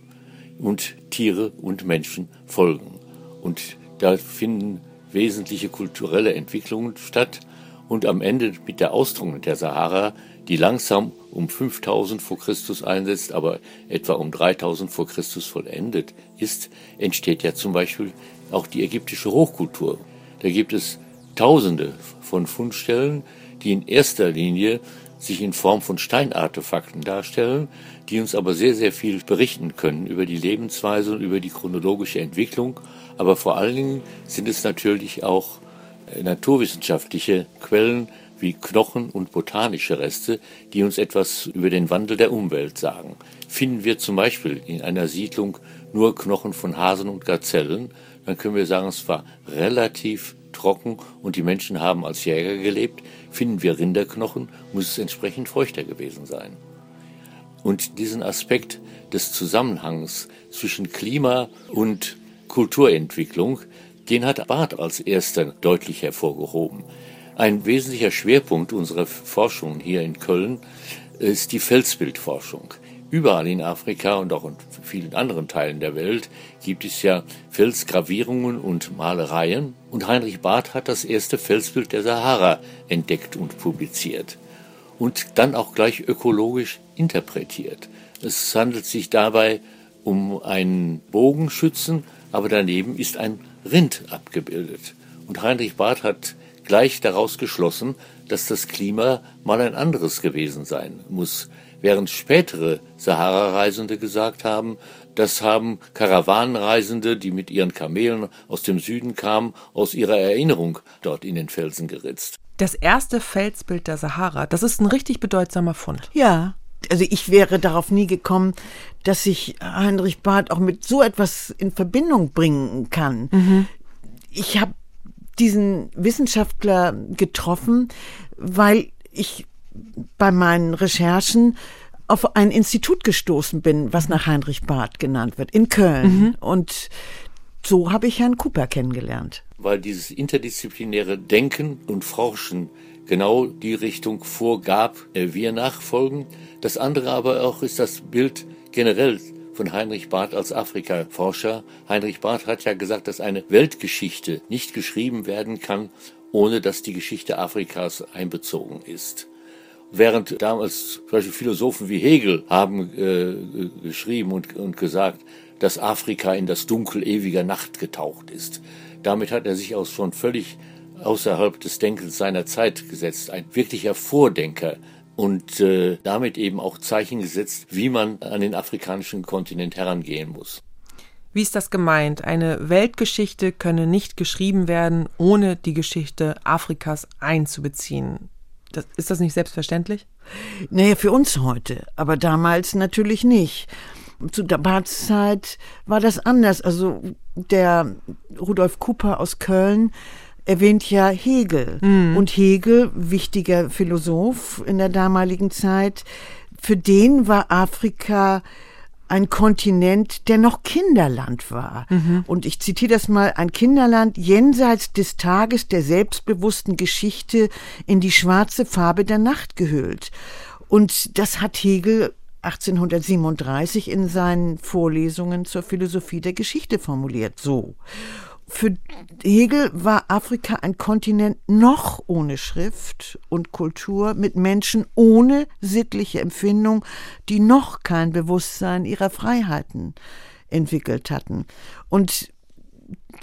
Und Tiere und Menschen folgen. Und da finden wesentliche kulturelle Entwicklungen statt. Und am Ende mit der Austrocknung der Sahara, die langsam um 5000 vor Christus einsetzt, aber etwa um 3000 vor Christus vollendet ist, entsteht ja zum Beispiel auch die ägyptische Hochkultur. Da gibt es Tausende von Fundstellen, die in erster Linie sich in Form von Steinartefakten darstellen, die uns aber sehr, sehr viel berichten können über die Lebensweise und über die chronologische Entwicklung. Aber vor allen Dingen sind es natürlich auch äh, naturwissenschaftliche Quellen, wie Knochen und botanische Reste, die uns etwas über den Wandel der Umwelt sagen. Finden wir zum Beispiel in einer Siedlung nur Knochen von Hasen und Gazellen, dann können wir sagen, es war relativ trocken und die Menschen haben als Jäger gelebt. Finden wir Rinderknochen, muss es entsprechend feuchter gewesen sein. Und diesen Aspekt des Zusammenhangs zwischen Klima und Kulturentwicklung, den hat Barth als erster deutlich hervorgehoben. Ein wesentlicher Schwerpunkt unserer Forschung hier in Köln ist die Felsbildforschung. Überall in Afrika und auch in vielen anderen Teilen der Welt gibt es ja Felsgravierungen und Malereien. Und Heinrich Barth hat das erste Felsbild der Sahara entdeckt und publiziert. Und dann auch gleich ökologisch interpretiert. Es handelt sich dabei um einen Bogenschützen, aber daneben ist ein Rind abgebildet. Und Heinrich Barth hat gleich daraus geschlossen, dass das Klima mal ein anderes gewesen sein muss, während spätere Sahara-Reisende gesagt haben, das haben Karawanenreisende, die mit ihren Kamelen aus dem Süden kamen, aus ihrer Erinnerung dort in den Felsen geritzt. Das erste Felsbild der Sahara, das ist ein richtig bedeutsamer Fund. Ja, also ich wäre darauf nie gekommen, dass sich Heinrich Barth auch mit so etwas in Verbindung bringen kann. Mhm. Ich habe diesen Wissenschaftler getroffen, weil ich bei meinen Recherchen auf ein Institut gestoßen bin, was nach Heinrich Barth genannt wird, in Köln. Mhm. Und so habe ich Herrn Cooper kennengelernt. Weil dieses interdisziplinäre Denken und Forschen genau die Richtung vorgab, wir nachfolgen. Das andere aber auch ist das Bild generell von Heinrich Barth als Afrika-Forscher. Heinrich Barth hat ja gesagt, dass eine Weltgeschichte nicht geschrieben werden kann, ohne dass die Geschichte Afrikas einbezogen ist. Während damals zum Beispiel Philosophen wie Hegel haben äh, geschrieben und, und gesagt, dass Afrika in das Dunkel ewiger Nacht getaucht ist. Damit hat er sich aus schon völlig außerhalb des Denkens seiner Zeit gesetzt. Ein wirklicher Vordenker und äh, damit eben auch Zeichen gesetzt, wie man an den afrikanischen Kontinent herangehen muss. Wie ist das gemeint? Eine Weltgeschichte könne nicht geschrieben werden, ohne die Geschichte Afrikas einzubeziehen. Das, ist das nicht selbstverständlich? Naja, für uns heute, aber damals natürlich nicht. Zu der Barths war das anders. Also der Rudolf Cooper aus Köln erwähnt ja Hegel. Mhm. Und Hegel, wichtiger Philosoph in der damaligen Zeit, für den war Afrika ein Kontinent, der noch Kinderland war. Mhm. Und ich zitiere das mal, ein Kinderland jenseits des Tages der selbstbewussten Geschichte in die schwarze Farbe der Nacht gehüllt. Und das hat Hegel 1837 in seinen Vorlesungen zur Philosophie der Geschichte formuliert, so. Für Hegel war Afrika ein Kontinent noch ohne Schrift und Kultur, mit Menschen ohne sittliche Empfindung, die noch kein Bewusstsein ihrer Freiheiten entwickelt hatten. Und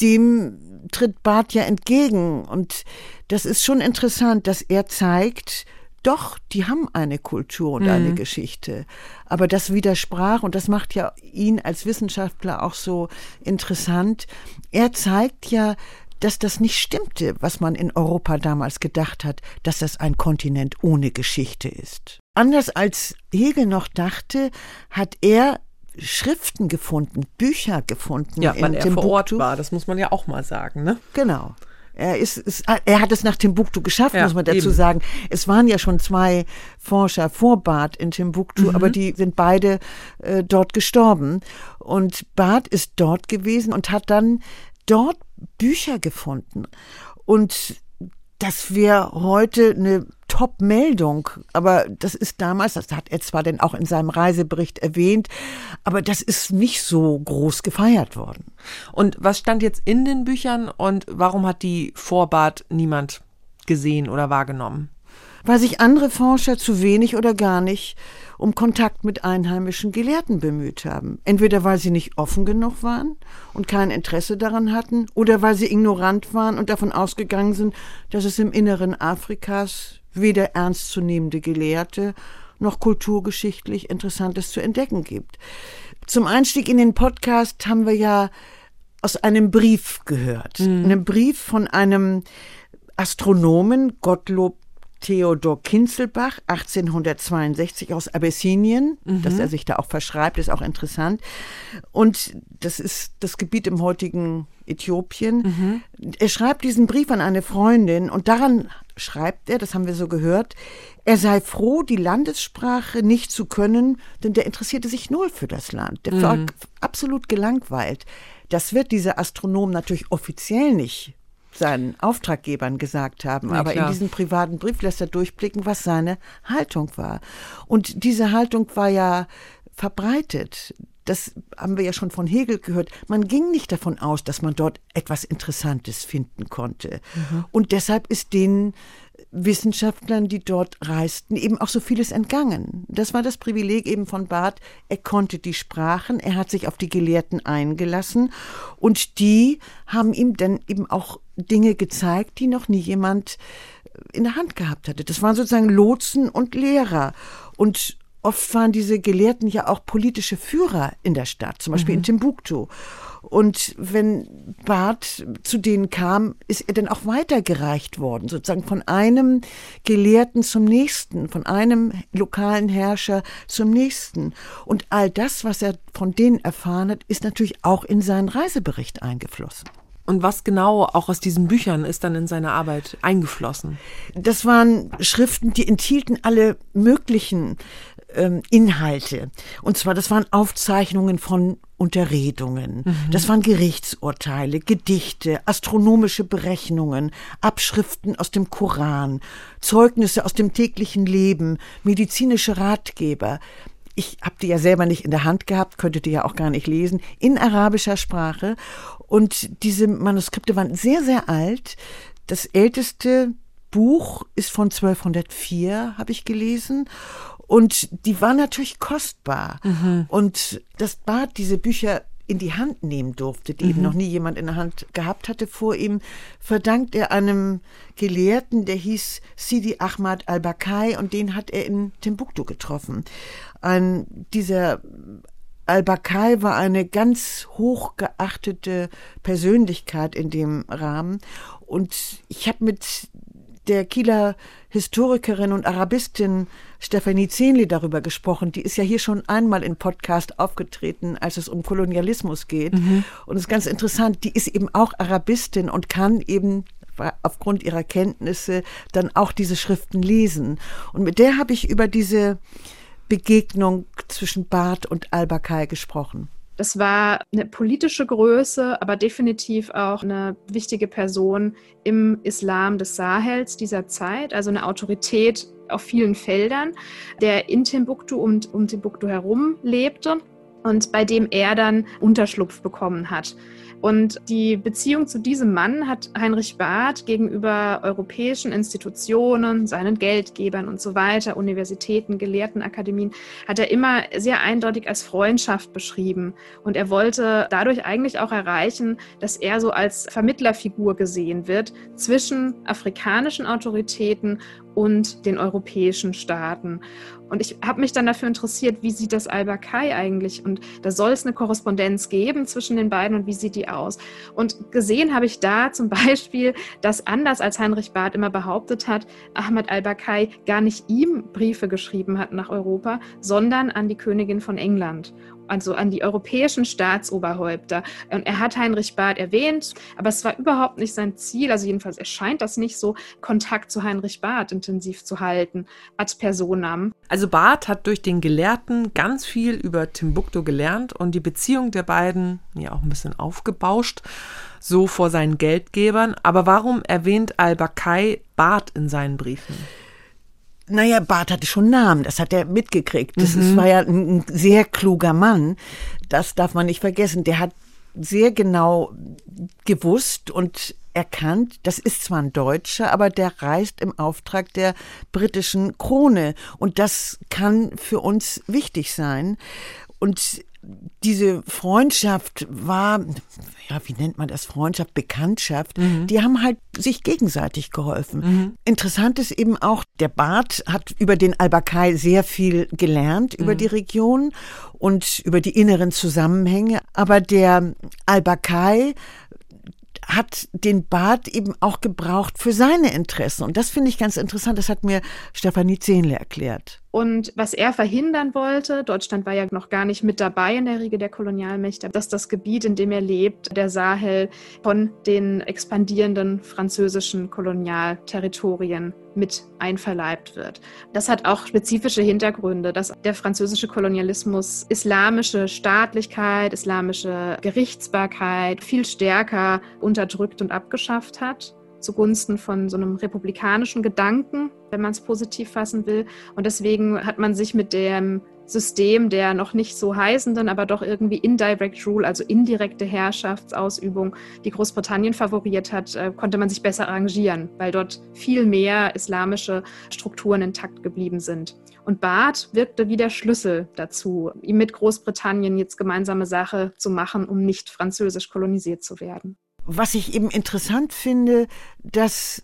dem tritt Barth ja entgegen. Und das ist schon interessant, dass er zeigt, doch, die haben eine Kultur und mhm. eine Geschichte. Aber das widersprach, und das macht ja ihn als Wissenschaftler auch so interessant, er zeigt ja, dass das nicht stimmte, was man in Europa damals gedacht hat, dass das ein Kontinent ohne Geschichte ist. Anders als Hegel noch dachte, hat er Schriften gefunden, Bücher gefunden. Ja, weil er vor Ort war, das muss man ja auch mal sagen, ne? Genau. Er, ist, ist, er hat es nach Timbuktu geschafft, ja, muss man dazu eben. sagen. Es waren ja schon zwei Forscher vor Barth in Timbuktu, mhm. aber die sind beide äh, dort gestorben. Und Barth ist dort gewesen und hat dann dort Bücher gefunden. Und das wäre heute eine Top-Meldung. Aber das ist damals, das hat er zwar denn auch in seinem Reisebericht erwähnt, aber das ist nicht so groß gefeiert worden. Und was stand jetzt in den Büchern und warum hat die Vorbart niemand gesehen oder wahrgenommen? Weil sich andere Forscher zu wenig oder gar nicht um Kontakt mit einheimischen Gelehrten bemüht haben. Entweder weil sie nicht offen genug waren und kein Interesse daran hatten, oder weil sie ignorant waren und davon ausgegangen sind, dass es im Inneren Afrikas weder ernstzunehmende Gelehrte noch kulturgeschichtlich Interessantes zu entdecken gibt. Zum Einstieg in den Podcast haben wir ja aus einem Brief gehört. Mhm. Einem Brief von einem Astronomen, Gottlob Theodor Kinzelbach, 1862 aus Abessinien, mhm. dass er sich da auch verschreibt, ist auch interessant. Und das ist das Gebiet im heutigen Äthiopien. Mhm. Er schreibt diesen Brief an eine Freundin und daran schreibt er, das haben wir so gehört, er sei froh, die Landessprache nicht zu können, denn der interessierte sich null für das Land. Der war mhm. absolut gelangweilt. Das wird dieser Astronom natürlich offiziell nicht seinen Auftraggebern gesagt haben. Ja, Aber klar. in diesem privaten Brief lässt er durchblicken, was seine Haltung war. Und diese Haltung war ja verbreitet. Das haben wir ja schon von Hegel gehört. Man ging nicht davon aus, dass man dort etwas Interessantes finden konnte. Mhm. Und deshalb ist denen Wissenschaftlern, die dort reisten, eben auch so vieles entgangen. Das war das Privileg eben von Barth. Er konnte die Sprachen, er hat sich auf die Gelehrten eingelassen und die haben ihm dann eben auch Dinge gezeigt, die noch nie jemand in der Hand gehabt hatte. Das waren sozusagen Lotsen und Lehrer. Und oft waren diese Gelehrten ja auch politische Führer in der Stadt, zum Beispiel mhm. in Timbuktu. Und wenn Barth zu denen kam, ist er dann auch weitergereicht worden, sozusagen von einem Gelehrten zum nächsten, von einem lokalen Herrscher zum nächsten. Und all das, was er von denen erfahren hat, ist natürlich auch in seinen Reisebericht eingeflossen. Und was genau auch aus diesen Büchern ist dann in seine Arbeit eingeflossen? Das waren Schriften, die enthielten alle möglichen ähm, Inhalte. Und zwar, das waren Aufzeichnungen von Unterredungen, mhm. das waren Gerichtsurteile, Gedichte, astronomische Berechnungen, Abschriften aus dem Koran, Zeugnisse aus dem täglichen Leben, medizinische Ratgeber. Ich habe die ja selber nicht in der Hand gehabt, könnte die ja auch gar nicht lesen, in arabischer Sprache. Und diese Manuskripte waren sehr, sehr alt. Das älteste Buch ist von 1204, habe ich gelesen. Und die war natürlich kostbar. Mhm. Und das Bad diese Bücher in die Hand nehmen durfte, die mhm. eben noch nie jemand in der Hand gehabt hatte vor ihm, verdankt er einem Gelehrten, der hieß Sidi Ahmad al-Bakai und den hat er in Timbuktu getroffen. Ein, dieser Al-Bakai war eine ganz hochgeachtete Persönlichkeit in dem Rahmen und ich habe mit der Kieler Historikerin und Arabistin Stefanie Zehnli darüber gesprochen. Die ist ja hier schon einmal im Podcast aufgetreten, als es um Kolonialismus geht. Mhm. Und es ist ganz interessant, die ist eben auch Arabistin und kann eben aufgrund ihrer Kenntnisse dann auch diese Schriften lesen. Und mit der habe ich über diese Begegnung zwischen Barth und Al-Bakai gesprochen. Das war eine politische Größe, aber definitiv auch eine wichtige Person im Islam des Sahels dieser Zeit, also eine Autorität auf vielen Feldern, der in Timbuktu und um Timbuktu herum lebte und bei dem er dann Unterschlupf bekommen hat. Und die Beziehung zu diesem Mann hat Heinrich Barth gegenüber europäischen Institutionen, seinen Geldgebern und so weiter, Universitäten, Gelehrtenakademien, hat er immer sehr eindeutig als Freundschaft beschrieben. Und er wollte dadurch eigentlich auch erreichen, dass er so als Vermittlerfigur gesehen wird zwischen afrikanischen Autoritäten und den europäischen Staaten. Und ich habe mich dann dafür interessiert, wie sieht das Al-Bakai eigentlich? Und da soll es eine Korrespondenz geben zwischen den beiden und wie sieht die aus? Und gesehen habe ich da zum Beispiel, dass anders als Heinrich Barth immer behauptet hat, Ahmad Al-Bakai gar nicht ihm Briefe geschrieben hat nach Europa, sondern an die Königin von England also an die europäischen Staatsoberhäupter. Und er hat Heinrich Barth erwähnt, aber es war überhaupt nicht sein Ziel, also jedenfalls erscheint das nicht so, Kontakt zu Heinrich Barth intensiv zu halten, ad personam. Also Barth hat durch den Gelehrten ganz viel über Timbuktu gelernt und die Beziehung der beiden ja auch ein bisschen aufgebauscht, so vor seinen Geldgebern. Aber warum erwähnt al-Bakai Barth in seinen Briefen? Naja, Barth hatte schon Namen, das hat er mitgekriegt. Das mhm. war ja ein sehr kluger Mann. Das darf man nicht vergessen. Der hat sehr genau gewusst und erkannt, das ist zwar ein Deutscher, aber der reist im Auftrag der britischen Krone. Und das kann für uns wichtig sein. Und diese Freundschaft war, ja, wie nennt man das? Freundschaft, Bekanntschaft. Mhm. Die haben halt sich gegenseitig geholfen. Mhm. Interessant ist eben auch, der Bart hat über den Albakai sehr viel gelernt, mhm. über die Region und über die inneren Zusammenhänge. Aber der Albakai hat den Bart eben auch gebraucht für seine Interessen. Und das finde ich ganz interessant. Das hat mir Stefanie Zehnle erklärt. Und was er verhindern wollte, Deutschland war ja noch gar nicht mit dabei in der Riege der Kolonialmächte, dass das Gebiet, in dem er lebt, der Sahel, von den expandierenden französischen Kolonialterritorien mit einverleibt wird. Das hat auch spezifische Hintergründe, dass der französische Kolonialismus islamische Staatlichkeit, islamische Gerichtsbarkeit viel stärker unterdrückt und abgeschafft hat zugunsten von so einem republikanischen Gedanken, wenn man es positiv fassen will. Und deswegen hat man sich mit dem System der noch nicht so heißenden, aber doch irgendwie indirect rule, also indirekte Herrschaftsausübung, die Großbritannien favoriert hat, äh, konnte man sich besser arrangieren, weil dort viel mehr islamische Strukturen intakt geblieben sind. Und Barth wirkte wie der Schlüssel dazu, ihm mit Großbritannien jetzt gemeinsame Sache zu machen, um nicht französisch kolonisiert zu werden was ich eben interessant finde, dass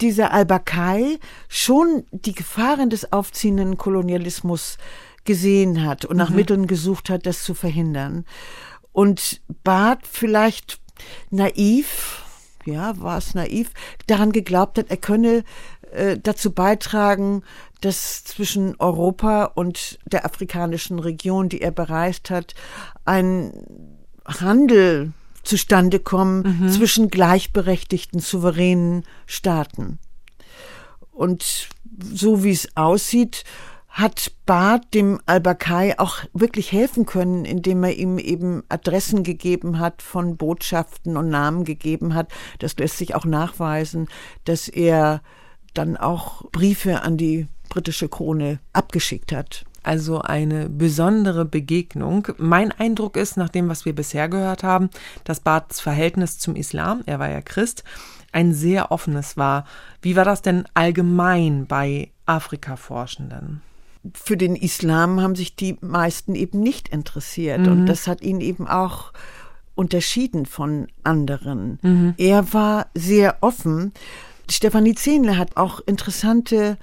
dieser Al-Bakai schon die Gefahren des aufziehenden Kolonialismus gesehen hat und nach mhm. Mitteln gesucht hat, das zu verhindern. Und Barth vielleicht naiv, ja, war es naiv, daran geglaubt hat, er könne äh, dazu beitragen, dass zwischen Europa und der afrikanischen Region, die er bereist hat, ein Handel zustande kommen mhm. zwischen gleichberechtigten, souveränen Staaten. Und so wie es aussieht, hat Barth dem Al-Bakai auch wirklich helfen können, indem er ihm eben Adressen gegeben hat von Botschaften und Namen gegeben hat. Das lässt sich auch nachweisen, dass er dann auch Briefe an die britische Krone abgeschickt hat also eine besondere Begegnung. Mein Eindruck ist, nach dem, was wir bisher gehört haben, dass Barths Verhältnis zum Islam, er war ja Christ, ein sehr offenes war. Wie war das denn allgemein bei Afrika-Forschenden? Für den Islam haben sich die meisten eben nicht interessiert mhm. und das hat ihn eben auch unterschieden von anderen. Mhm. Er war sehr offen. Stefanie Zehnle hat auch interessante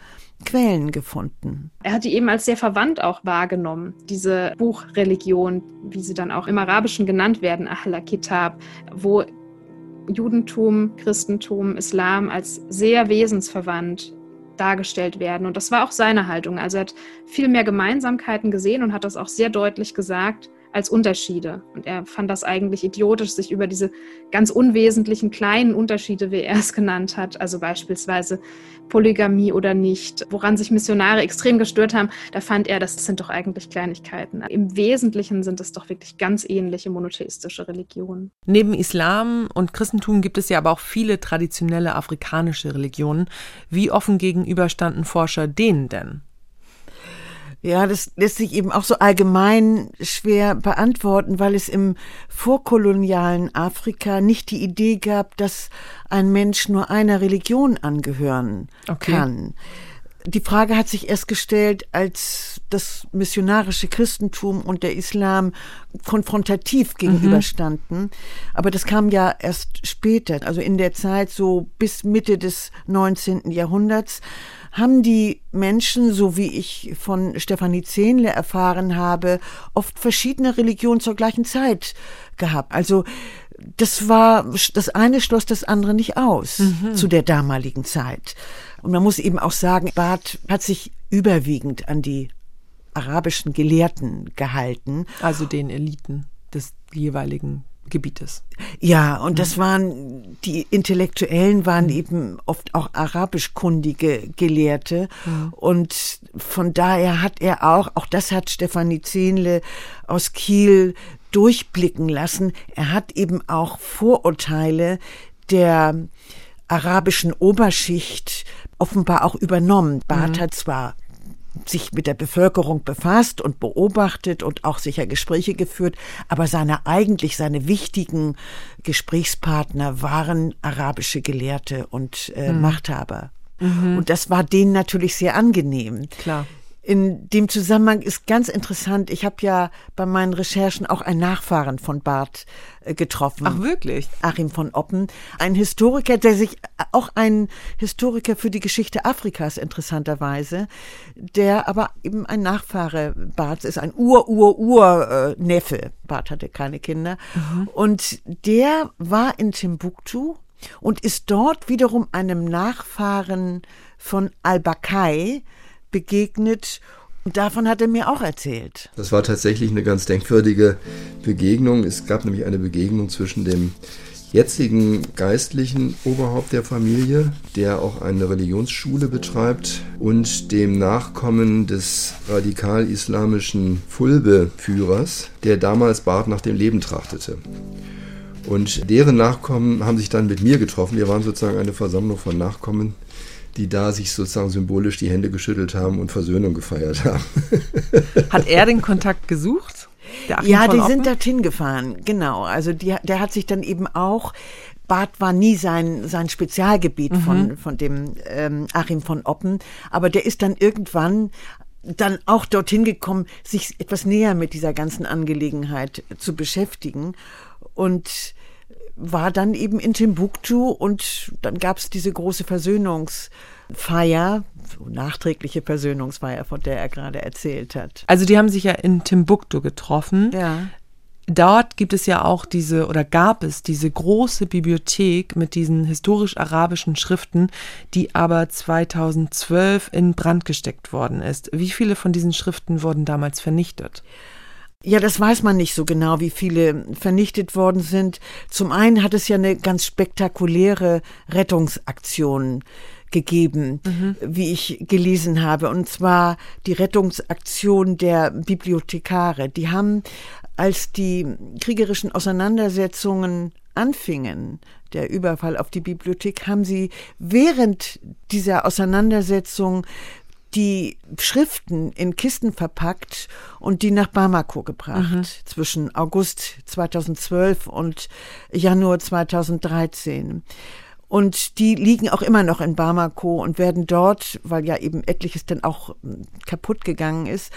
Quellen gefunden. Er hat die eben als sehr verwandt auch wahrgenommen, diese Buchreligion, wie sie dann auch im Arabischen genannt werden, Ahl Kitab, wo Judentum, Christentum, Islam als sehr wesensverwandt dargestellt werden. Und das war auch seine Haltung. Also er hat viel mehr Gemeinsamkeiten gesehen und hat das auch sehr deutlich gesagt als Unterschiede. Und er fand das eigentlich idiotisch, sich über diese ganz unwesentlichen kleinen Unterschiede, wie er es genannt hat, also beispielsweise Polygamie oder nicht, woran sich Missionare extrem gestört haben, da fand er, das sind doch eigentlich Kleinigkeiten. Im Wesentlichen sind es doch wirklich ganz ähnliche monotheistische Religionen. Neben Islam und Christentum gibt es ja aber auch viele traditionelle afrikanische Religionen. Wie offen gegenüberstanden Forscher denen denn? Ja, das lässt sich eben auch so allgemein schwer beantworten, weil es im vorkolonialen Afrika nicht die Idee gab, dass ein Mensch nur einer Religion angehören okay. kann. Die Frage hat sich erst gestellt, als das missionarische Christentum und der Islam konfrontativ gegenüberstanden. Mhm. Aber das kam ja erst später, also in der Zeit so bis Mitte des 19. Jahrhunderts haben die Menschen, so wie ich von Stefanie Zehnle erfahren habe, oft verschiedene Religionen zur gleichen Zeit gehabt. Also das war, das eine schloss das andere nicht aus mhm. zu der damaligen Zeit. Und man muss eben auch sagen, Barth hat sich überwiegend an die arabischen Gelehrten gehalten. Also den Eliten des jeweiligen Gebietes. Ja, und das mhm. waren, die Intellektuellen waren mhm. eben oft auch arabischkundige Gelehrte. Mhm. Und von daher hat er auch, auch das hat Stefanie Zehnle aus Kiel durchblicken lassen, er hat eben auch Vorurteile der arabischen Oberschicht offenbar auch übernommen. Barth mhm. hat zwar sich mit der Bevölkerung befasst und beobachtet und auch sicher Gespräche geführt, aber seine eigentlich seine wichtigen Gesprächspartner waren arabische Gelehrte und äh, mhm. Machthaber. Mhm. Und das war denen natürlich sehr angenehm. Klar. In dem Zusammenhang ist ganz interessant, ich habe ja bei meinen Recherchen auch einen Nachfahren von Barth äh, getroffen. Ach wirklich? Achim von Oppen. Ein Historiker, der sich, auch ein Historiker für die Geschichte Afrikas interessanterweise, der aber eben ein Nachfahre Barths ist, ein Ur-Ur-Ur-Neffe. Äh, Barth hatte keine Kinder. Mhm. Und der war in Timbuktu und ist dort wiederum einem Nachfahren von Al-Bakai, begegnet und davon hat er mir auch erzählt. Das war tatsächlich eine ganz denkwürdige Begegnung. Es gab nämlich eine Begegnung zwischen dem jetzigen geistlichen Oberhaupt der Familie, der auch eine Religionsschule betreibt, und dem Nachkommen des radikal-islamischen Fulbe-Führers, der damals Barth nach dem Leben trachtete. Und deren Nachkommen haben sich dann mit mir getroffen. Wir waren sozusagen eine Versammlung von Nachkommen die da sich sozusagen symbolisch die Hände geschüttelt haben und Versöhnung gefeiert haben. Hat er den Kontakt gesucht? ja, die sind dorthin gefahren, genau. Also die, der hat sich dann eben auch Bad war nie sein, sein Spezialgebiet mhm. von, von dem ähm, Achim von Oppen, aber der ist dann irgendwann dann auch dorthin gekommen, sich etwas näher mit dieser ganzen Angelegenheit zu beschäftigen. Und war dann eben in Timbuktu und dann gab es diese große Versöhnungsfeier, so nachträgliche Versöhnungsfeier, von der er gerade erzählt hat. Also die haben sich ja in Timbuktu getroffen. Ja. Dort gibt es ja auch diese oder gab es diese große Bibliothek mit diesen historisch-arabischen Schriften, die aber 2012 in Brand gesteckt worden ist. Wie viele von diesen Schriften wurden damals vernichtet? Ja, das weiß man nicht so genau, wie viele vernichtet worden sind. Zum einen hat es ja eine ganz spektakuläre Rettungsaktion gegeben, mhm. wie ich gelesen habe, und zwar die Rettungsaktion der Bibliothekare. Die haben, als die kriegerischen Auseinandersetzungen anfingen, der Überfall auf die Bibliothek, haben sie während dieser Auseinandersetzung die Schriften in Kisten verpackt und die nach Bamako gebracht mhm. zwischen August 2012 und Januar 2013. Und die liegen auch immer noch in Bamako und werden dort, weil ja eben etliches dann auch hm, kaputt gegangen ist,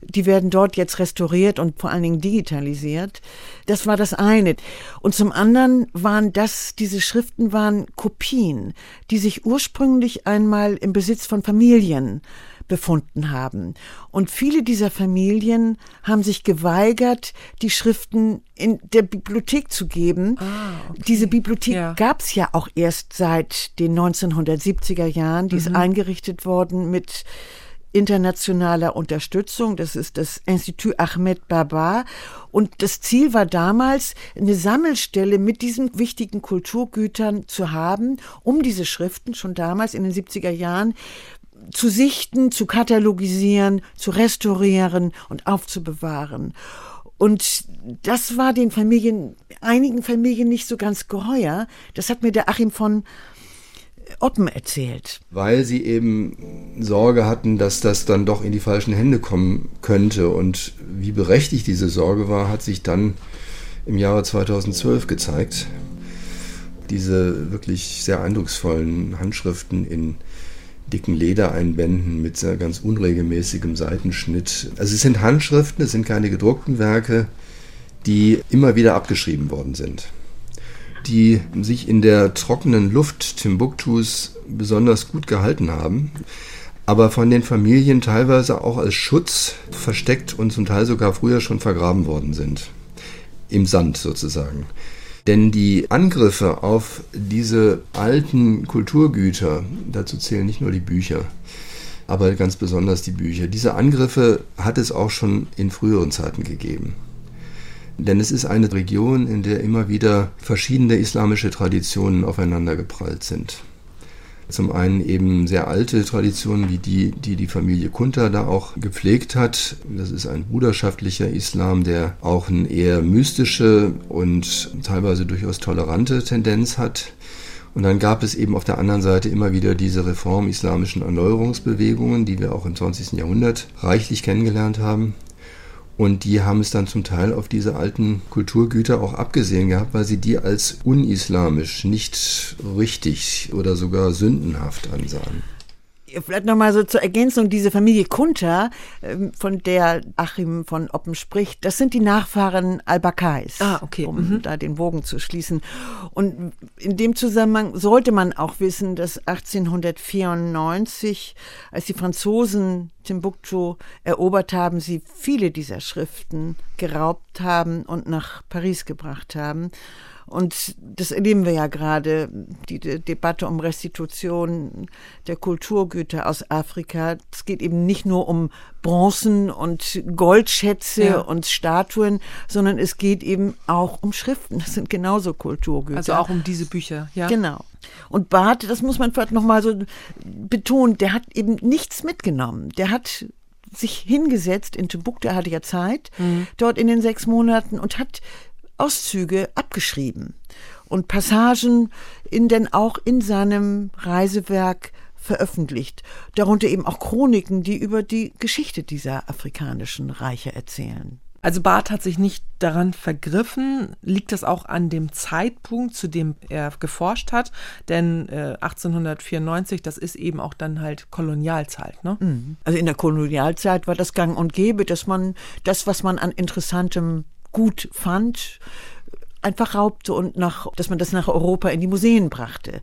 die werden dort jetzt restauriert und vor allen Dingen digitalisiert. Das war das eine. Und zum anderen waren das, diese Schriften waren Kopien, die sich ursprünglich einmal im Besitz von Familien befunden haben. Und viele dieser Familien haben sich geweigert, die Schriften in der Bibliothek zu geben. Ah, okay. Diese Bibliothek ja. gab es ja auch erst seit den 1970er Jahren. Die mhm. ist eingerichtet worden mit internationaler Unterstützung. Das ist das Institut Ahmed Baba. Und das Ziel war damals, eine Sammelstelle mit diesen wichtigen Kulturgütern zu haben, um diese Schriften schon damals in den 70er Jahren zu sichten, zu katalogisieren, zu restaurieren und aufzubewahren. Und das war den Familien, einigen Familien nicht so ganz geheuer. Das hat mir der Achim von Oppen erzählt. Weil sie eben Sorge hatten, dass das dann doch in die falschen Hände kommen könnte. Und wie berechtigt diese Sorge war, hat sich dann im Jahre 2012 gezeigt. Diese wirklich sehr eindrucksvollen Handschriften in dicken Ledereinbänden mit ganz unregelmäßigem Seitenschnitt. Also es sind Handschriften, es sind keine gedruckten Werke, die immer wieder abgeschrieben worden sind, die sich in der trockenen Luft Timbuktus besonders gut gehalten haben. aber von den Familien teilweise auch als Schutz versteckt und zum Teil sogar früher schon vergraben worden sind. Im Sand sozusagen. Denn die Angriffe auf diese alten Kulturgüter, dazu zählen nicht nur die Bücher, aber ganz besonders die Bücher, diese Angriffe hat es auch schon in früheren Zeiten gegeben. Denn es ist eine Region, in der immer wieder verschiedene islamische Traditionen aufeinandergeprallt sind. Zum einen eben sehr alte Traditionen wie die, die die Familie Kunter da auch gepflegt hat. Das ist ein bruderschaftlicher Islam, der auch eine eher mystische und teilweise durchaus tolerante Tendenz hat. Und dann gab es eben auf der anderen Seite immer wieder diese reformislamischen Erneuerungsbewegungen, die wir auch im 20. Jahrhundert reichlich kennengelernt haben. Und die haben es dann zum Teil auf diese alten Kulturgüter auch abgesehen gehabt, weil sie die als unislamisch, nicht richtig oder sogar sündenhaft ansahen. Vielleicht nochmal so zur Ergänzung, diese Familie Kunter, ähm, von der Achim von Oppen spricht, das sind die Nachfahren Al-Bakais, ah, okay. um mhm. da den Bogen zu schließen. Und in dem Zusammenhang sollte man auch wissen, dass 1894, als die Franzosen Timbuktu erobert haben, sie viele dieser Schriften geraubt haben und nach Paris gebracht haben. Und das erleben wir ja gerade, die, die Debatte um Restitution der Kulturgüter aus Afrika. Es geht eben nicht nur um Bronzen und Goldschätze ja. und Statuen, sondern es geht eben auch um Schriften. Das sind genauso Kulturgüter. Also auch um diese Bücher, ja. Genau. Und Barth, das muss man vielleicht nochmal so betonen, der hat eben nichts mitgenommen. Der hat sich hingesetzt in Timbuktu, er hatte ja Zeit, mhm. dort in den sechs Monaten und hat Auszüge abgeschrieben und Passagen in denn auch in seinem Reisewerk veröffentlicht. Darunter eben auch Chroniken, die über die Geschichte dieser afrikanischen Reiche erzählen. Also Barth hat sich nicht daran vergriffen. Liegt das auch an dem Zeitpunkt, zu dem er geforscht hat? Denn äh, 1894, das ist eben auch dann halt Kolonialzeit. Ne? Mhm. Also in der Kolonialzeit war das gang und gäbe, dass man das, was man an interessantem gut fand, einfach raubte und nach, dass man das nach Europa in die Museen brachte.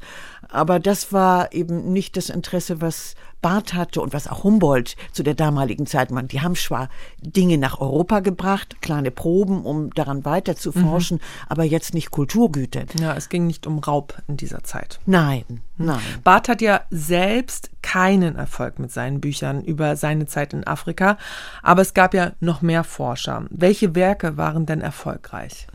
Aber das war eben nicht das Interesse, was Barth hatte und was auch Humboldt zu der damaligen Zeit man. Die haben zwar Dinge nach Europa gebracht, kleine Proben, um daran weiter zu mhm. forschen, mhm. aber jetzt nicht Kulturgüter. Ja, es ging nicht um Raub in dieser Zeit. Nein, nein. Barth hat ja selbst keinen Erfolg mit seinen Büchern über seine Zeit in Afrika, aber es gab ja noch mehr Forscher. Welche Werke waren denn erfolgreich?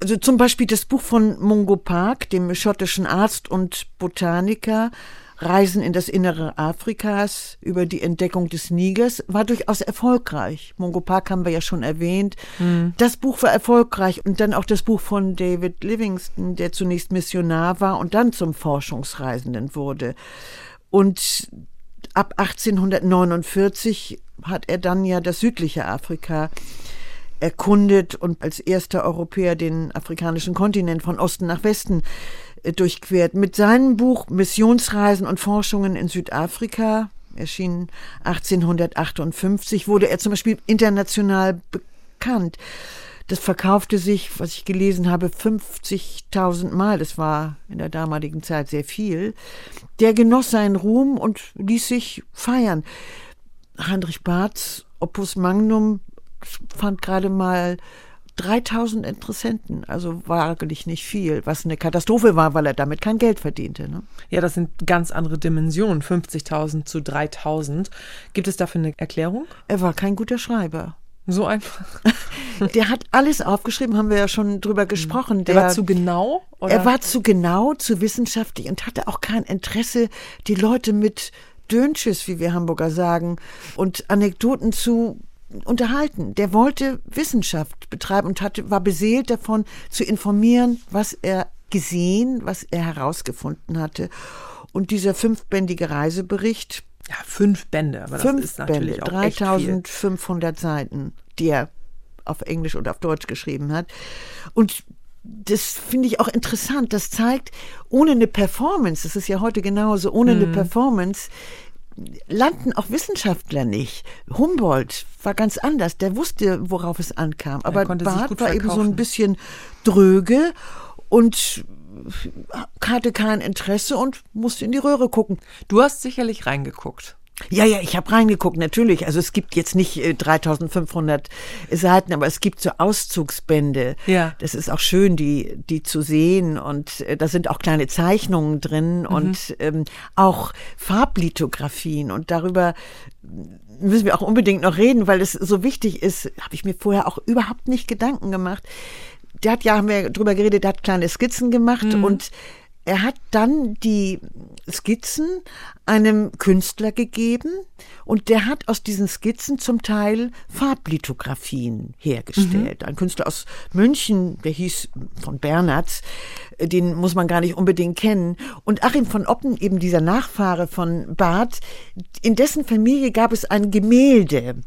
Also zum Beispiel das Buch von Mungo Park, dem schottischen Arzt und Botaniker, Reisen in das Innere Afrikas über die Entdeckung des Nigers war durchaus erfolgreich. Mungo Park haben wir ja schon erwähnt. Mhm. Das Buch war erfolgreich und dann auch das Buch von David Livingston, der zunächst Missionar war und dann zum Forschungsreisenden wurde. Und ab 1849 hat er dann ja das südliche Afrika erkundet und als erster Europäer den afrikanischen Kontinent von Osten nach Westen durchquert. Mit seinem Buch Missionsreisen und Forschungen in Südafrika, erschien 1858, wurde er zum Beispiel international bekannt. Das verkaufte sich, was ich gelesen habe, 50.000 Mal. Das war in der damaligen Zeit sehr viel. Der genoss seinen Ruhm und ließ sich feiern. Heinrich Barths Opus Magnum fand gerade mal 3000 Interessenten, also wahrlich nicht viel, was eine Katastrophe war, weil er damit kein Geld verdiente. Ne? Ja, das sind ganz andere Dimensionen, 50.000 zu 3000. Gibt es dafür eine Erklärung? Er war kein guter Schreiber. So einfach. Der hat alles aufgeschrieben, haben wir ja schon drüber mhm. gesprochen. Der, der war zu genau? Oder? Er war zu genau, zu wissenschaftlich und hatte auch kein Interesse, die Leute mit Dönches, wie wir Hamburger sagen, und Anekdoten zu unterhalten. Der wollte Wissenschaft betreiben und hatte, war beseelt davon, zu informieren, was er gesehen, was er herausgefunden hatte. Und dieser fünfbändige Reisebericht. Ja, fünf Bände, aber fünf das ist natürlich Bände, auch 3500 Seiten, die er auf Englisch und auf Deutsch geschrieben hat. Und das finde ich auch interessant. Das zeigt, ohne eine Performance, das ist ja heute genauso, ohne mhm. eine Performance landen auch Wissenschaftler nicht. Humboldt war ganz anders, der wusste, worauf es ankam. Aber Barth war eben so ein bisschen dröge und hatte kein Interesse und musste in die Röhre gucken. Du hast sicherlich reingeguckt. Ja, ja, ich habe reingeguckt, natürlich. Also es gibt jetzt nicht äh, 3500 Seiten, aber es gibt so Auszugsbände. Ja. Das ist auch schön, die, die zu sehen. Und äh, da sind auch kleine Zeichnungen drin Mhm. und ähm, auch Farblithografien. Und darüber müssen wir auch unbedingt noch reden, weil es so wichtig ist, habe ich mir vorher auch überhaupt nicht Gedanken gemacht. Der hat ja, haben wir drüber geredet, der hat kleine Skizzen gemacht und er hat dann die Skizzen einem Künstler gegeben und der hat aus diesen Skizzen zum Teil Farblithografien hergestellt. Ein Künstler aus München, der hieß von Bernhards, den muss man gar nicht unbedingt kennen. Und Achim von Oppen, eben dieser Nachfahre von Barth, in dessen Familie gab es ein Gemälde.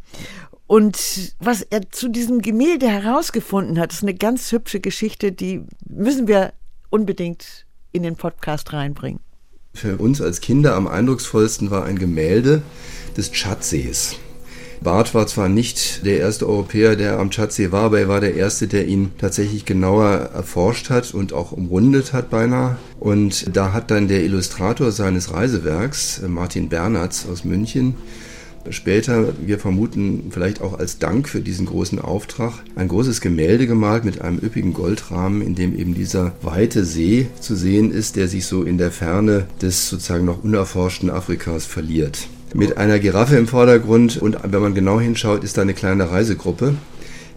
Und was er zu diesem Gemälde herausgefunden hat, ist eine ganz hübsche Geschichte, die müssen wir unbedingt in den Podcast reinbringen. Für uns als Kinder am eindrucksvollsten war ein Gemälde des Tschadsees. Barth war zwar nicht der erste Europäer, der am Tschadsee war, aber er war der erste, der ihn tatsächlich genauer erforscht hat und auch umrundet hat beinahe. Und da hat dann der Illustrator seines Reisewerks, Martin Bernhards aus München, später, wir vermuten vielleicht auch als Dank für diesen großen Auftrag, ein großes Gemälde gemalt mit einem üppigen Goldrahmen, in dem eben dieser weite See zu sehen ist, der sich so in der Ferne des sozusagen noch unerforschten Afrikas verliert. Mit einer Giraffe im Vordergrund und wenn man genau hinschaut, ist da eine kleine Reisegruppe,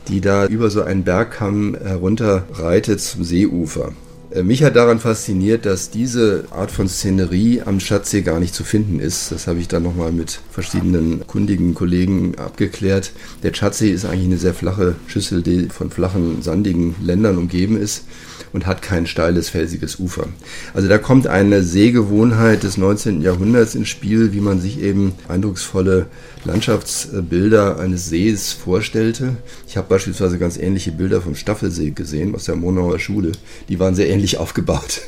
die da über so einen Bergkamm herunterreitet zum Seeufer. Äh, Mich hat daran fasziniert, dass diese Art von Szenerie am Schatzsee gar nicht zu finden ist. Das habe ich dann nochmal mit verschiedenen kundigen Kollegen abgeklärt. Der Schatzsee ist eigentlich eine sehr flache Schüssel, die von flachen, sandigen Ländern umgeben ist und hat kein steiles, felsiges Ufer. Also da kommt eine Sehgewohnheit des 19. Jahrhunderts ins Spiel, wie man sich eben eindrucksvolle Landschaftsbilder eines Sees vorstellte. Ich habe beispielsweise ganz ähnliche Bilder vom Staffelsee gesehen aus der Monauer Schule. Die waren sehr ähnlich aufgebaut.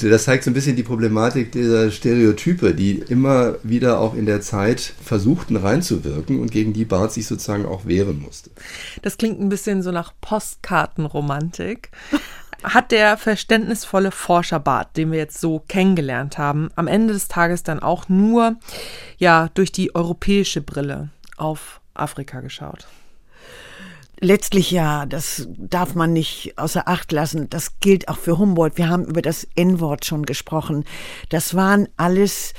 das zeigt so ein bisschen die Problematik dieser Stereotype, die immer wieder auch in der Zeit versuchten reinzuwirken und gegen die Barth sich sozusagen auch wehren musste. Das klingt ein bisschen so nach Postkartenromantik. Hat der verständnisvolle Forscher Barth, den wir jetzt so kennengelernt haben, am Ende des Tages dann auch nur ja durch die europäische Brille auf Afrika geschaut? Letztlich ja, das darf man nicht außer Acht lassen. Das gilt auch für Humboldt. Wir haben über das N-Wort schon gesprochen. Das waren alles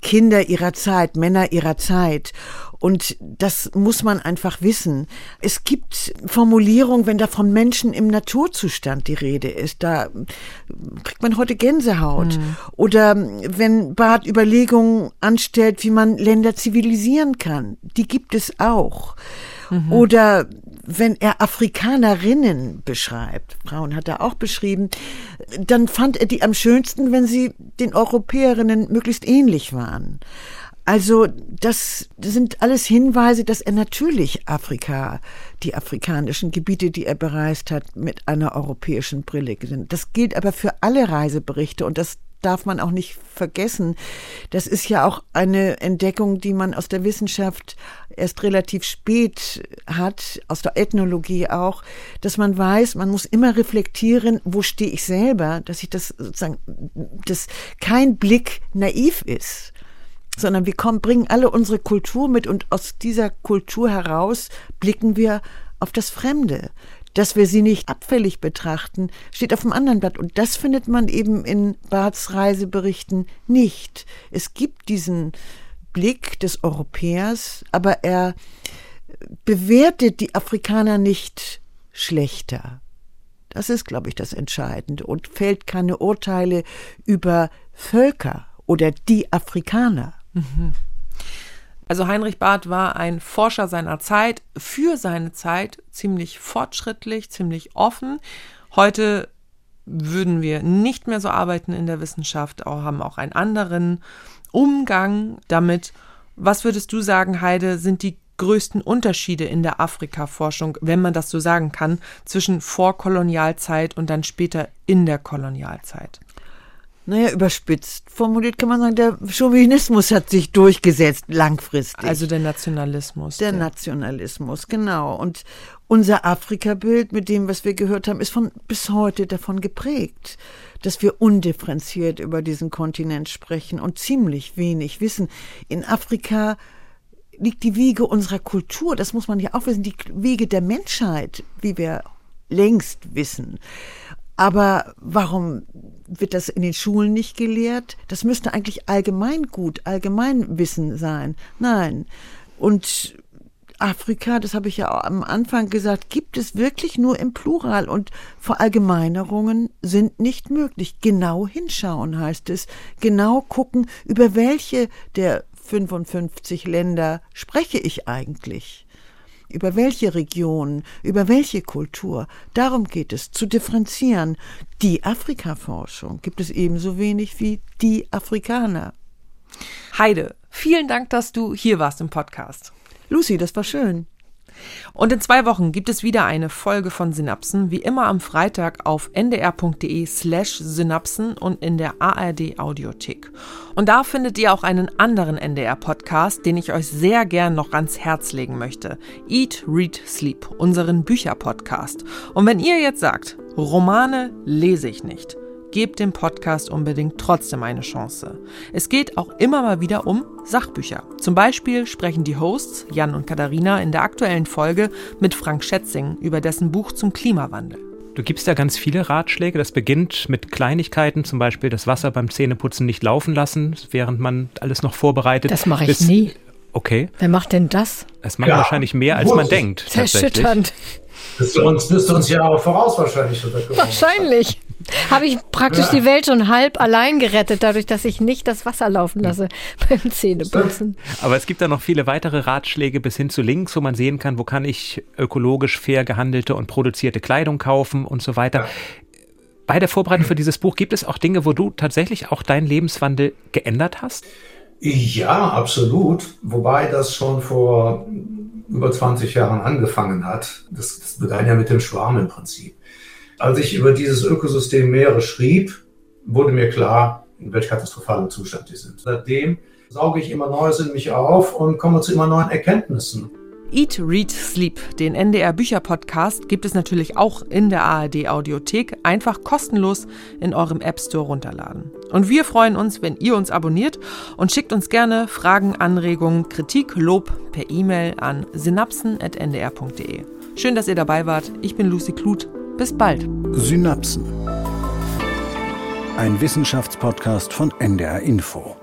Kinder ihrer Zeit, Männer ihrer Zeit. Und das muss man einfach wissen. Es gibt Formulierungen, wenn da von Menschen im Naturzustand die Rede ist, da kriegt man heute Gänsehaut. Mhm. Oder wenn Barth Überlegungen anstellt, wie man Länder zivilisieren kann, die gibt es auch. Mhm. Oder wenn er Afrikanerinnen beschreibt, Frauen hat er auch beschrieben, dann fand er die am schönsten, wenn sie den Europäerinnen möglichst ähnlich waren. Also das sind alles Hinweise, dass er natürlich Afrika, die afrikanischen Gebiete, die er bereist hat, mit einer europäischen Brille gesehen. Das gilt aber für alle Reiseberichte und das darf man auch nicht vergessen. Das ist ja auch eine Entdeckung, die man aus der Wissenschaft erst relativ spät hat, aus der Ethnologie auch, dass man weiß, man muss immer reflektieren, wo stehe ich selber, dass ich das sozusagen, dass kein Blick naiv ist sondern wir kommen, bringen alle unsere Kultur mit und aus dieser Kultur heraus blicken wir auf das Fremde. Dass wir sie nicht abfällig betrachten, steht auf dem anderen Blatt. Und das findet man eben in Barths Reiseberichten nicht. Es gibt diesen Blick des Europäers, aber er bewertet die Afrikaner nicht schlechter. Das ist, glaube ich, das Entscheidende und fällt keine Urteile über Völker oder die Afrikaner. Also Heinrich Barth war ein Forscher seiner Zeit, für seine Zeit ziemlich fortschrittlich, ziemlich offen. Heute würden wir nicht mehr so arbeiten in der Wissenschaft, auch, haben auch einen anderen Umgang damit. Was würdest du sagen, Heide, sind die größten Unterschiede in der Afrika-Forschung, wenn man das so sagen kann, zwischen Vorkolonialzeit und dann später in der Kolonialzeit? Naja, überspitzt formuliert kann man sagen, der Chauvinismus hat sich durchgesetzt langfristig. Also der Nationalismus. Der, der Nationalismus, genau. Und, unser Afrika-Bild mit dem, was wir gehört haben, ist von bis heute davon geprägt, dass wir undifferenziert über diesen Kontinent sprechen und ziemlich wenig wissen. In Afrika liegt die Wiege unserer Kultur, das muss man ja auch wissen, die Wiege der Menschheit, wie wir längst wissen. Aber warum wird das in den Schulen nicht gelehrt? Das müsste eigentlich Allgemeingut, Allgemeinwissen sein. Nein. Und Afrika, das habe ich ja am Anfang gesagt, gibt es wirklich nur im Plural und Verallgemeinerungen sind nicht möglich. Genau hinschauen heißt es, genau gucken, über welche der 55 Länder spreche ich eigentlich. Über welche Region, über welche Kultur? Darum geht es, zu differenzieren. Die Afrikaforschung gibt es ebenso wenig wie die Afrikaner. Heide, vielen Dank, dass du hier warst im Podcast. Lucy, das war schön. Und in zwei Wochen gibt es wieder eine Folge von Synapsen, wie immer am Freitag auf ndr.de slash Synapsen und in der ARD Audiothek. Und da findet ihr auch einen anderen NDR-Podcast, den ich euch sehr gern noch ans Herz legen möchte. Eat, Read, Sleep, unseren Bücher-Podcast. Und wenn ihr jetzt sagt, Romane lese ich nicht, gebt dem Podcast unbedingt trotzdem eine Chance. Es geht auch immer mal wieder um Sachbücher. Zum Beispiel sprechen die Hosts Jan und Katharina in der aktuellen Folge mit Frank Schätzing über dessen Buch zum Klimawandel. Du gibst ja ganz viele Ratschläge. Das beginnt mit Kleinigkeiten, zum Beispiel das Wasser beim Zähneputzen nicht laufen lassen, während man alles noch vorbereitet. Das mache ich nie. Okay. Wer macht denn das? Das macht ja. wahrscheinlich mehr, als man denkt. Das ist erschütternd. Bist du uns, bist du uns Jahre voraus wahrscheinlich. Wahrscheinlich. Habe ich praktisch ja. die Welt schon halb allein gerettet, dadurch, dass ich nicht das Wasser laufen lasse beim Zähneputzen. Aber es gibt da noch viele weitere Ratschläge bis hin zu Links, wo man sehen kann, wo kann ich ökologisch fair gehandelte und produzierte Kleidung kaufen und so weiter. Ja. Bei der Vorbereitung für dieses Buch gibt es auch Dinge, wo du tatsächlich auch deinen Lebenswandel geändert hast? Ja, absolut. Wobei das schon vor über 20 Jahren angefangen hat. Das, das begann ja mit dem Schwarm im Prinzip. Als ich über dieses Ökosystem Meere schrieb, wurde mir klar, in welch katastrophalen Zustand die sind. Seitdem sauge ich immer Neues in mich auf und komme zu immer neuen Erkenntnissen. Eat, Read, Sleep, den NDR Bücher Podcast, gibt es natürlich auch in der ARD Audiothek. Einfach kostenlos in eurem App Store runterladen. Und wir freuen uns, wenn ihr uns abonniert und schickt uns gerne Fragen, Anregungen, Kritik, Lob per E-Mail an synapsen.ndr.de. Schön, dass ihr dabei wart. Ich bin Lucy Kluth. Bis bald. Synapsen. Ein Wissenschaftspodcast von NDR Info.